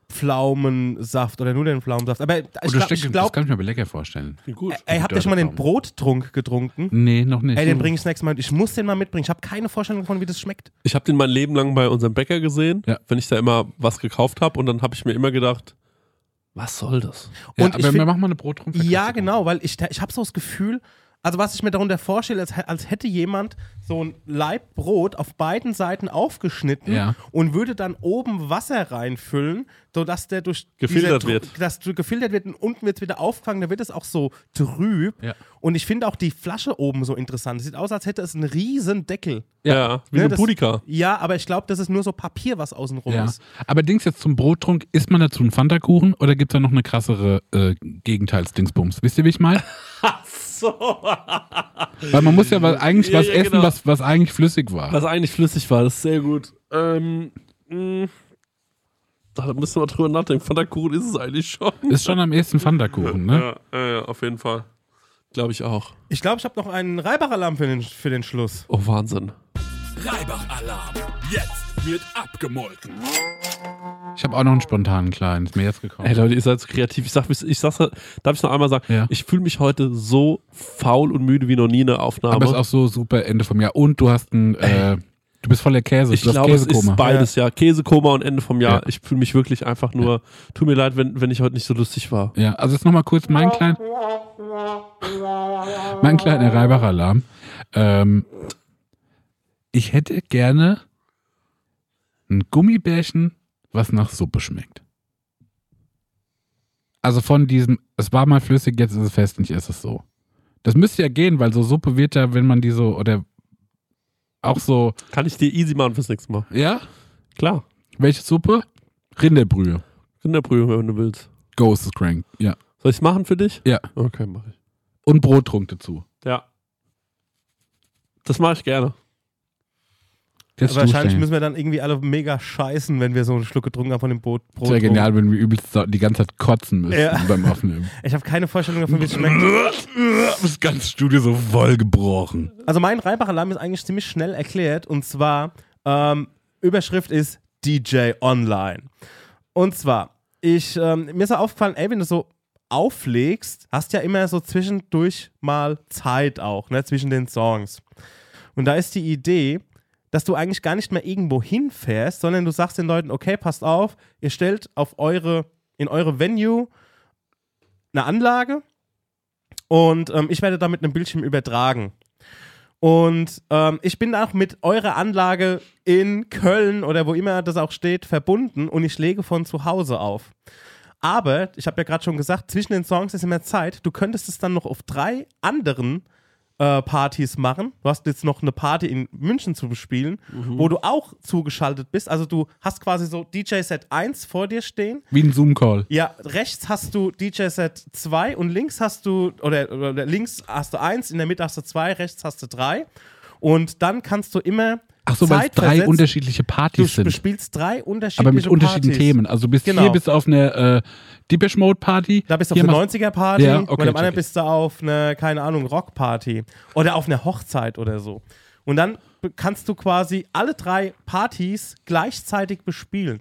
Dörrpflaumensaft oder nur den Pflaumensaft. Aber ich das, steckt- ich das glaub, kann ich mir aber lecker vorstellen. Gut. ey, habt ihr schon mal den. Brottrunk getrunken? Nee, noch nicht. Ey, den bringe ich das nächste Mal. Ich muss den mal mitbringen. Ich habe keine Vorstellung davon, wie das schmeckt. Ich habe den mein Leben lang bei unserem Bäcker gesehen, Ja. wenn ich da immer was gekauft habe und dann habe ich mir immer gedacht, was soll das? ja, und ich aber wir machen mal eine Brotrundverkostung. Ja, genau, weil ich, ich habe so das Gefühl, also was ich mir darunter vorstelle, als, als hätte jemand so ein Laib Brot auf beiden Seiten aufgeschnitten Ja. und würde dann oben Wasser reinfüllen, sodass der durch Gefiltert wird. Dass du gefiltert wird und unten wird es wieder aufgefangen, da wird es auch so trüb. Ja. Und ich finde auch die Flasche oben so interessant. Es sieht aus, als hätte es einen riesen Deckel. Ja, wie Ne, ein das- Pudika. Ja, aber ich glaube, das ist nur so Papier, was außenrum Ja. ist. Aber Dings jetzt zum Brottrunk, isst man dazu einen Fanta-Kuchen oder gibt es da noch eine krassere äh, Gegenteils-Dingsbums? Wisst ihr, wie ich meine? So. Weil man muss ja was, eigentlich Ja, was ja, essen, genau. was, was eigentlich flüssig war. Was eigentlich flüssig war, das ist sehr gut. Ähm, mh. da müssen wir drüber nachdenken. Von der Kuchen ist es eigentlich schon. Ist schon am ehesten Fanta-Kuchen, ne? Ja, ja, ja, auf jeden Fall. Glaube ich auch. Ich glaube, ich habe noch einen Reibach-Alarm für den, für den Schluss. Oh, Wahnsinn. Reibach-Alarm. Jetzt wird abgemolken. Ich habe auch noch einen spontanen kleinen, ist mir jetzt gekommen. Ey Leute, ihr seid so kreativ. Ich sag, ich sag's, darf ich noch einmal sagen? Ja. Ich fühle mich heute so faul und müde wie noch nie in der Aufnahme. Aber ist auch so super Ende vom Jahr. Und du hast ein, äh, du bist voller Käse. ich glaube, es Käsekoma. ist beides, ja. Käsekoma und Ende vom Jahr. Ja. Ich fühle mich wirklich einfach nur. Tut mir leid, wenn, wenn ich heute nicht so lustig war. Ja, also jetzt nochmal kurz mein klein, mein kleiner Reibach-Alarm. Ähm, ich hätte gerne ein Gummibärchen, was nach Suppe schmeckt. Also von diesem, es war mal flüssig, jetzt ist es fest, nicht ist es so. Das müsste ja gehen, weil so Suppe wird ja, wenn man die so, oder auch so, Kann ich dir easy machen fürs nächste Mal. ja? Klar. Welche Suppe? Rinderbrühe. Rinderbrühe, wenn du willst. Ghost is crank. Ja. Soll ich's machen für dich? Ja. Okay, mach ich. Und Brottrunk dazu. Ja. Das mache ich gerne. Aber wahrscheinlich müssen wir dann irgendwie alle mega scheißen, wenn wir so einen Schluck getrunken haben von dem Brot. Das wäre genial, wenn wir übelst die ganze Zeit kotzen müssen Ja. beim Aufnehmen. Ich habe keine Vorstellung davon, wie es schmeckt. Das ganze Studio so vollgebrochen. Also mein Reibach-Alarm ist eigentlich ziemlich schnell erklärt und zwar ähm, Überschrift ist DJ Online. Und zwar, ich, ähm, mir ist ja aufgefallen, ey, wenn du so auflegst, hast ja immer so zwischendurch mal Zeit auch, ne, zwischen den Songs. Und da ist die Idee, dass du eigentlich gar nicht mehr irgendwo hinfährst, sondern du sagst den Leuten, okay, passt auf, ihr stellt auf eure, in eure Venue eine Anlage und ähm, ich werde da mit einem Bildschirm übertragen. Und ähm, ich bin auch mit eurer Anlage in Köln oder wo immer das auch steht verbunden und ich lege von zu Hause auf. Aber, ich habe ja gerade schon gesagt, zwischen den Songs ist immer Zeit. Du könntest es dann noch auf drei anderen äh, Partys machen. Du hast jetzt noch eine Party in München zu bespielen, wo du auch zugeschaltet bist. Also du hast quasi so DJ-Set 1 vor dir stehen. Wie ein Zoom-Call. Ja, rechts hast du DJ-Set 2 und links hast du, oder, oder links hast du 1, in der Mitte hast du 2, rechts hast du 3. Und dann kannst du immer Ach so, weil es drei unterschiedliche Du Partys sind. bespielst drei unterschiedliche Aber mit unterschiedlichen Partys. Themen. Also bist Genau. hier bist du auf einer äh, Deepish Mode Party. Da bist du auf einer machst- 90er-Party Ja, und okay, am check anderen bist du auf einer, keine Ahnung, Rock-Party. Oder auf einer Hochzeit oder so. Und dann kannst du quasi alle drei Partys gleichzeitig bespielen.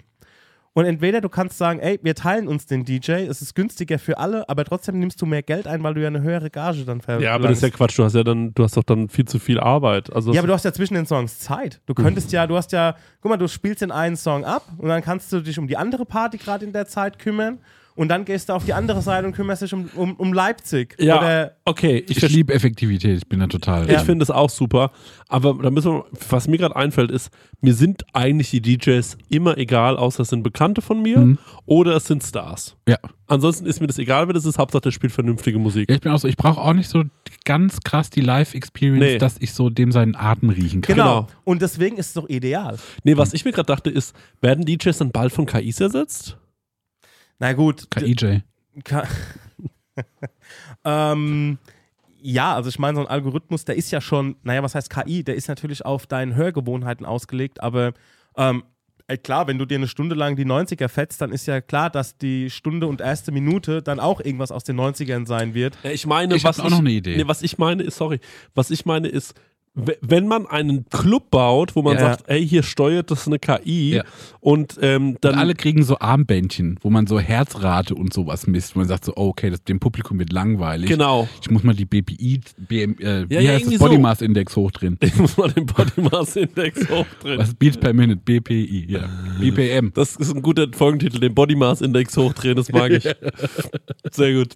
Und entweder du kannst sagen, ey, wir teilen uns den DJ, es ist günstiger für alle, aber trotzdem nimmst du mehr Geld ein, weil du ja eine höhere Gage dann verlangst. Ja, aber das ist ja Quatsch. Du hast ja dann, du hast doch dann viel zu viel Arbeit. Also Ja, aber du hast ja zwischen den Songs Zeit. Du könntest ja, du hast ja, guck mal, du spielst den einen Song ab und dann kannst du dich um die andere Party gerade in der Zeit kümmern und dann gehst du auf die andere Seite und kümmerst dich um, um, um Leipzig. Ja, Oder, okay. Ich, Ich liebe Effektivität, ich bin da total. Ich finde es auch super. Aber da müssen wir, was mir gerade einfällt, ist, mir sind eigentlich die DJs immer egal, außer es sind Bekannte von mir Mhm. oder es sind Stars. ja. Ansonsten ist mir das egal, wer das ist. Hauptsache, der spielt vernünftige Musik. Ja, ich bin auch so, ich brauche auch nicht so ganz krass die Live-Experience, Nee. dass ich so dem seinen Atem riechen kann. genau. Genau. Und deswegen ist es doch ideal. Nee, was ich mir gerade dachte, ist, werden DJs dann bald von KIs ersetzt? Na gut. KIJ. Ka ähm, ja, also ich meine, so ein Algorithmus, der ist ja schon, naja, was heißt KI? Der ist natürlich auf deine Hörgewohnheiten ausgelegt, aber ähm, ey, klar, wenn du dir eine Stunde lang die 90er fetzt, dann ist ja klar, dass die Stunde und erste Minute dann auch irgendwas aus den 90ern sein wird. Ja, ich meine, Ich was hab auch noch eine Idee. Nee, was ich meine ist, sorry, was ich meine ist, wenn man einen Club baut, wo man Ja. sagt, ey, hier steuert das eine KI Ja. und ähm, dann Und alle kriegen so Armbändchen, wo man so Herzrate und sowas misst, wo man sagt so, oh, okay, das, dem Publikum wird langweilig. genau. Ich muss mal die BPI, BM, äh, wie Ja, heißt das, Body. Mass Index hochdrehen. Ich muss mal den Body Mass Index hochdrehen. Was Beats per Minute, BPI, ja. BPM. Das ist ein guter Folgentitel, den Body Mass Index hochdrehen, das mag ich. Sehr gut.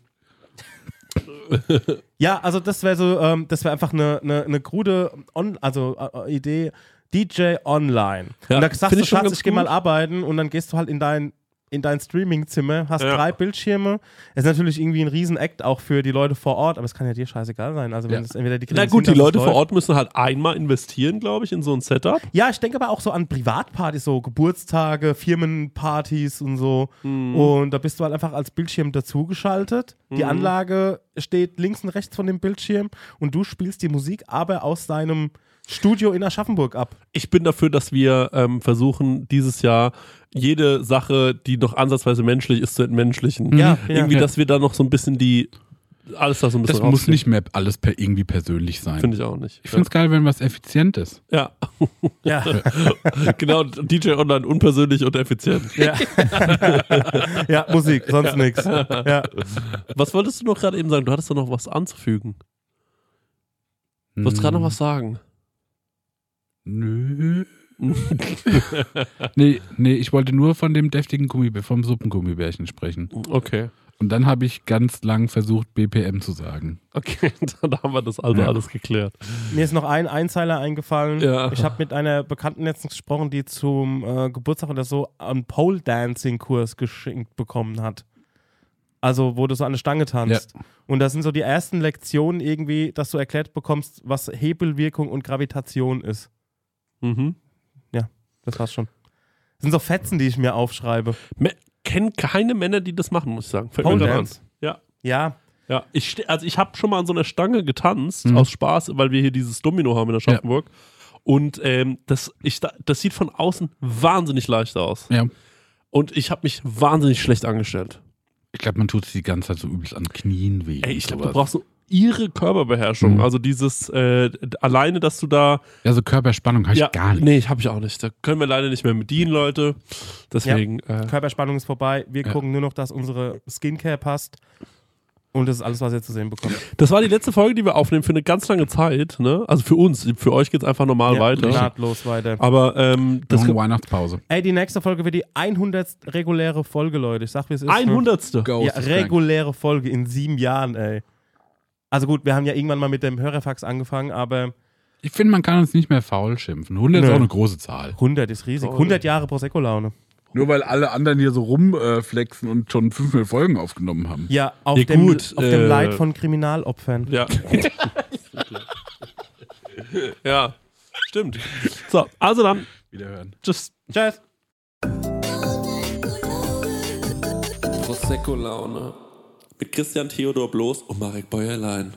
Ja, also das wäre so, ähm, das wäre einfach eine, eine, eine krude On also, äh, Idee. DJ online. Ja, und da sagst du, ich Schatz, ganz ich gehe mal arbeiten und dann gehst du halt in dein, in dein Streaming-Zimmer, hast Ja. drei Bildschirme. Das ist natürlich irgendwie ein Riesen-Act auch für die Leute vor Ort, aber es kann ja dir scheißegal sein. Also wenn Ja. es entweder die Na gut, die es Leute vor. Ort müssen halt einmal investieren, glaube ich, in so ein Setup. Ja, ich denke aber auch so an Privatpartys, so Geburtstage, Firmenpartys und so. Mhm. Und da bist du halt einfach als Bildschirm dazugeschaltet. Die Anlage steht links und rechts von dem Bildschirm und du spielst die Musik aber aus deinem Studio in Aschaffenburg ab. Ich bin dafür, dass wir ähm, versuchen, dieses Jahr jede Sache, die noch ansatzweise menschlich ist, zu entmenschlichen. Ja, ja. Irgendwie, ja. dass wir da noch so ein bisschen die, alles da so ein bisschen Das muss nicht mehr alles per, irgendwie persönlich sein. Finde ich auch nicht. Ich finde es geil, wenn was effizient ist. ja. Ja. ja, genau. DJ Online unpersönlich und effizient. ja. ja, Musik, sonst nichts. Ja. Was wolltest du noch gerade eben sagen? Du hattest da noch was anzufügen. Du wolltest gerade noch was sagen. Nö. nee, nee, ich wollte nur von dem deftigen Gummibär, vom Suppengummibärchen sprechen. Okay. Und dann habe ich ganz lang versucht, BPM zu sagen. Okay, dann haben wir das also Ja. alles geklärt. Mir ist noch ein Einzeiler eingefallen. Ja. Ich habe mit einer Bekannten letztens gesprochen, die zum äh, Geburtstag oder so einen Pole-Dancing-Kurs geschenkt bekommen hat. Also, wo du so an der Stange tanzt. Und das sind so die ersten Lektionen irgendwie, dass du erklärt bekommst, was Hebelwirkung und Gravitation ist. Mhm. Das war's schon. Das sind so Fetzen, die ich mir aufschreibe. Me- Kenn keine Männer, die das machen, muss ich sagen. Fällt Pole. Dance. Ja. Ja, Ja, ich also ich habe schon mal an so einer Stange getanzt, Mhm. aus Spaß, weil wir hier dieses Domino haben in der Schaffenburg. Und ähm, das, ich, da- das sieht von außen wahnsinnig leicht aus. Ja. Und ich habe mich wahnsinnig schlecht angestellt. Ich glaube, man tut es die ganze Zeit so übelst an Knien weh. Ey, ich glaube, du brauchst so ihre Körperbeherrschung. Mhm. Also dieses, äh, alleine, dass du da. Ja, so Körperspannung habe ich ja, gar nicht. Nee, ich habe ich auch nicht. Da können wir leider nicht mehr bedienen, Leute. Deswegen. Äh, Körperspannung ist vorbei. Wir Ja. gucken nur noch, dass unsere Skincare passt. Und das ist alles, was ihr zu sehen bekommt. das war die letzte Folge, die wir aufnehmen für eine ganz lange Zeit. Ne? Also für uns. Für euch geht es einfach normal Ja, weiter. Nahtlos weiter. Aber ähm, das eine Weihnachtspause. Ey, die nächste Folge wird die 100. reguläre Folge, Leute. Ich sag, wie es ist. ne? 100. Ja, Ghost ist krank. reguläre Folge in sieben Jahren, ey. Also gut, wir haben ja irgendwann mal mit dem Hörerfax angefangen, aber Ich finde, man kann uns nicht mehr faul schimpfen. 100 ist Nö. auch eine große Zahl. 100 ist riesig. 100 Jahre Prosecco-Laune. Nur weil alle anderen hier so rumflexen und schon 500 Folgen aufgenommen haben. Ja, auf, Ja, dem, gut, auf dem äh, Leid von Kriminalopfern. Ja. ja, stimmt. So, also dann, Wiederhören. tschüss. Tschüss. Prosecco-Laune. Mit Christian Theodor Bloß und Marek Bäuerlein.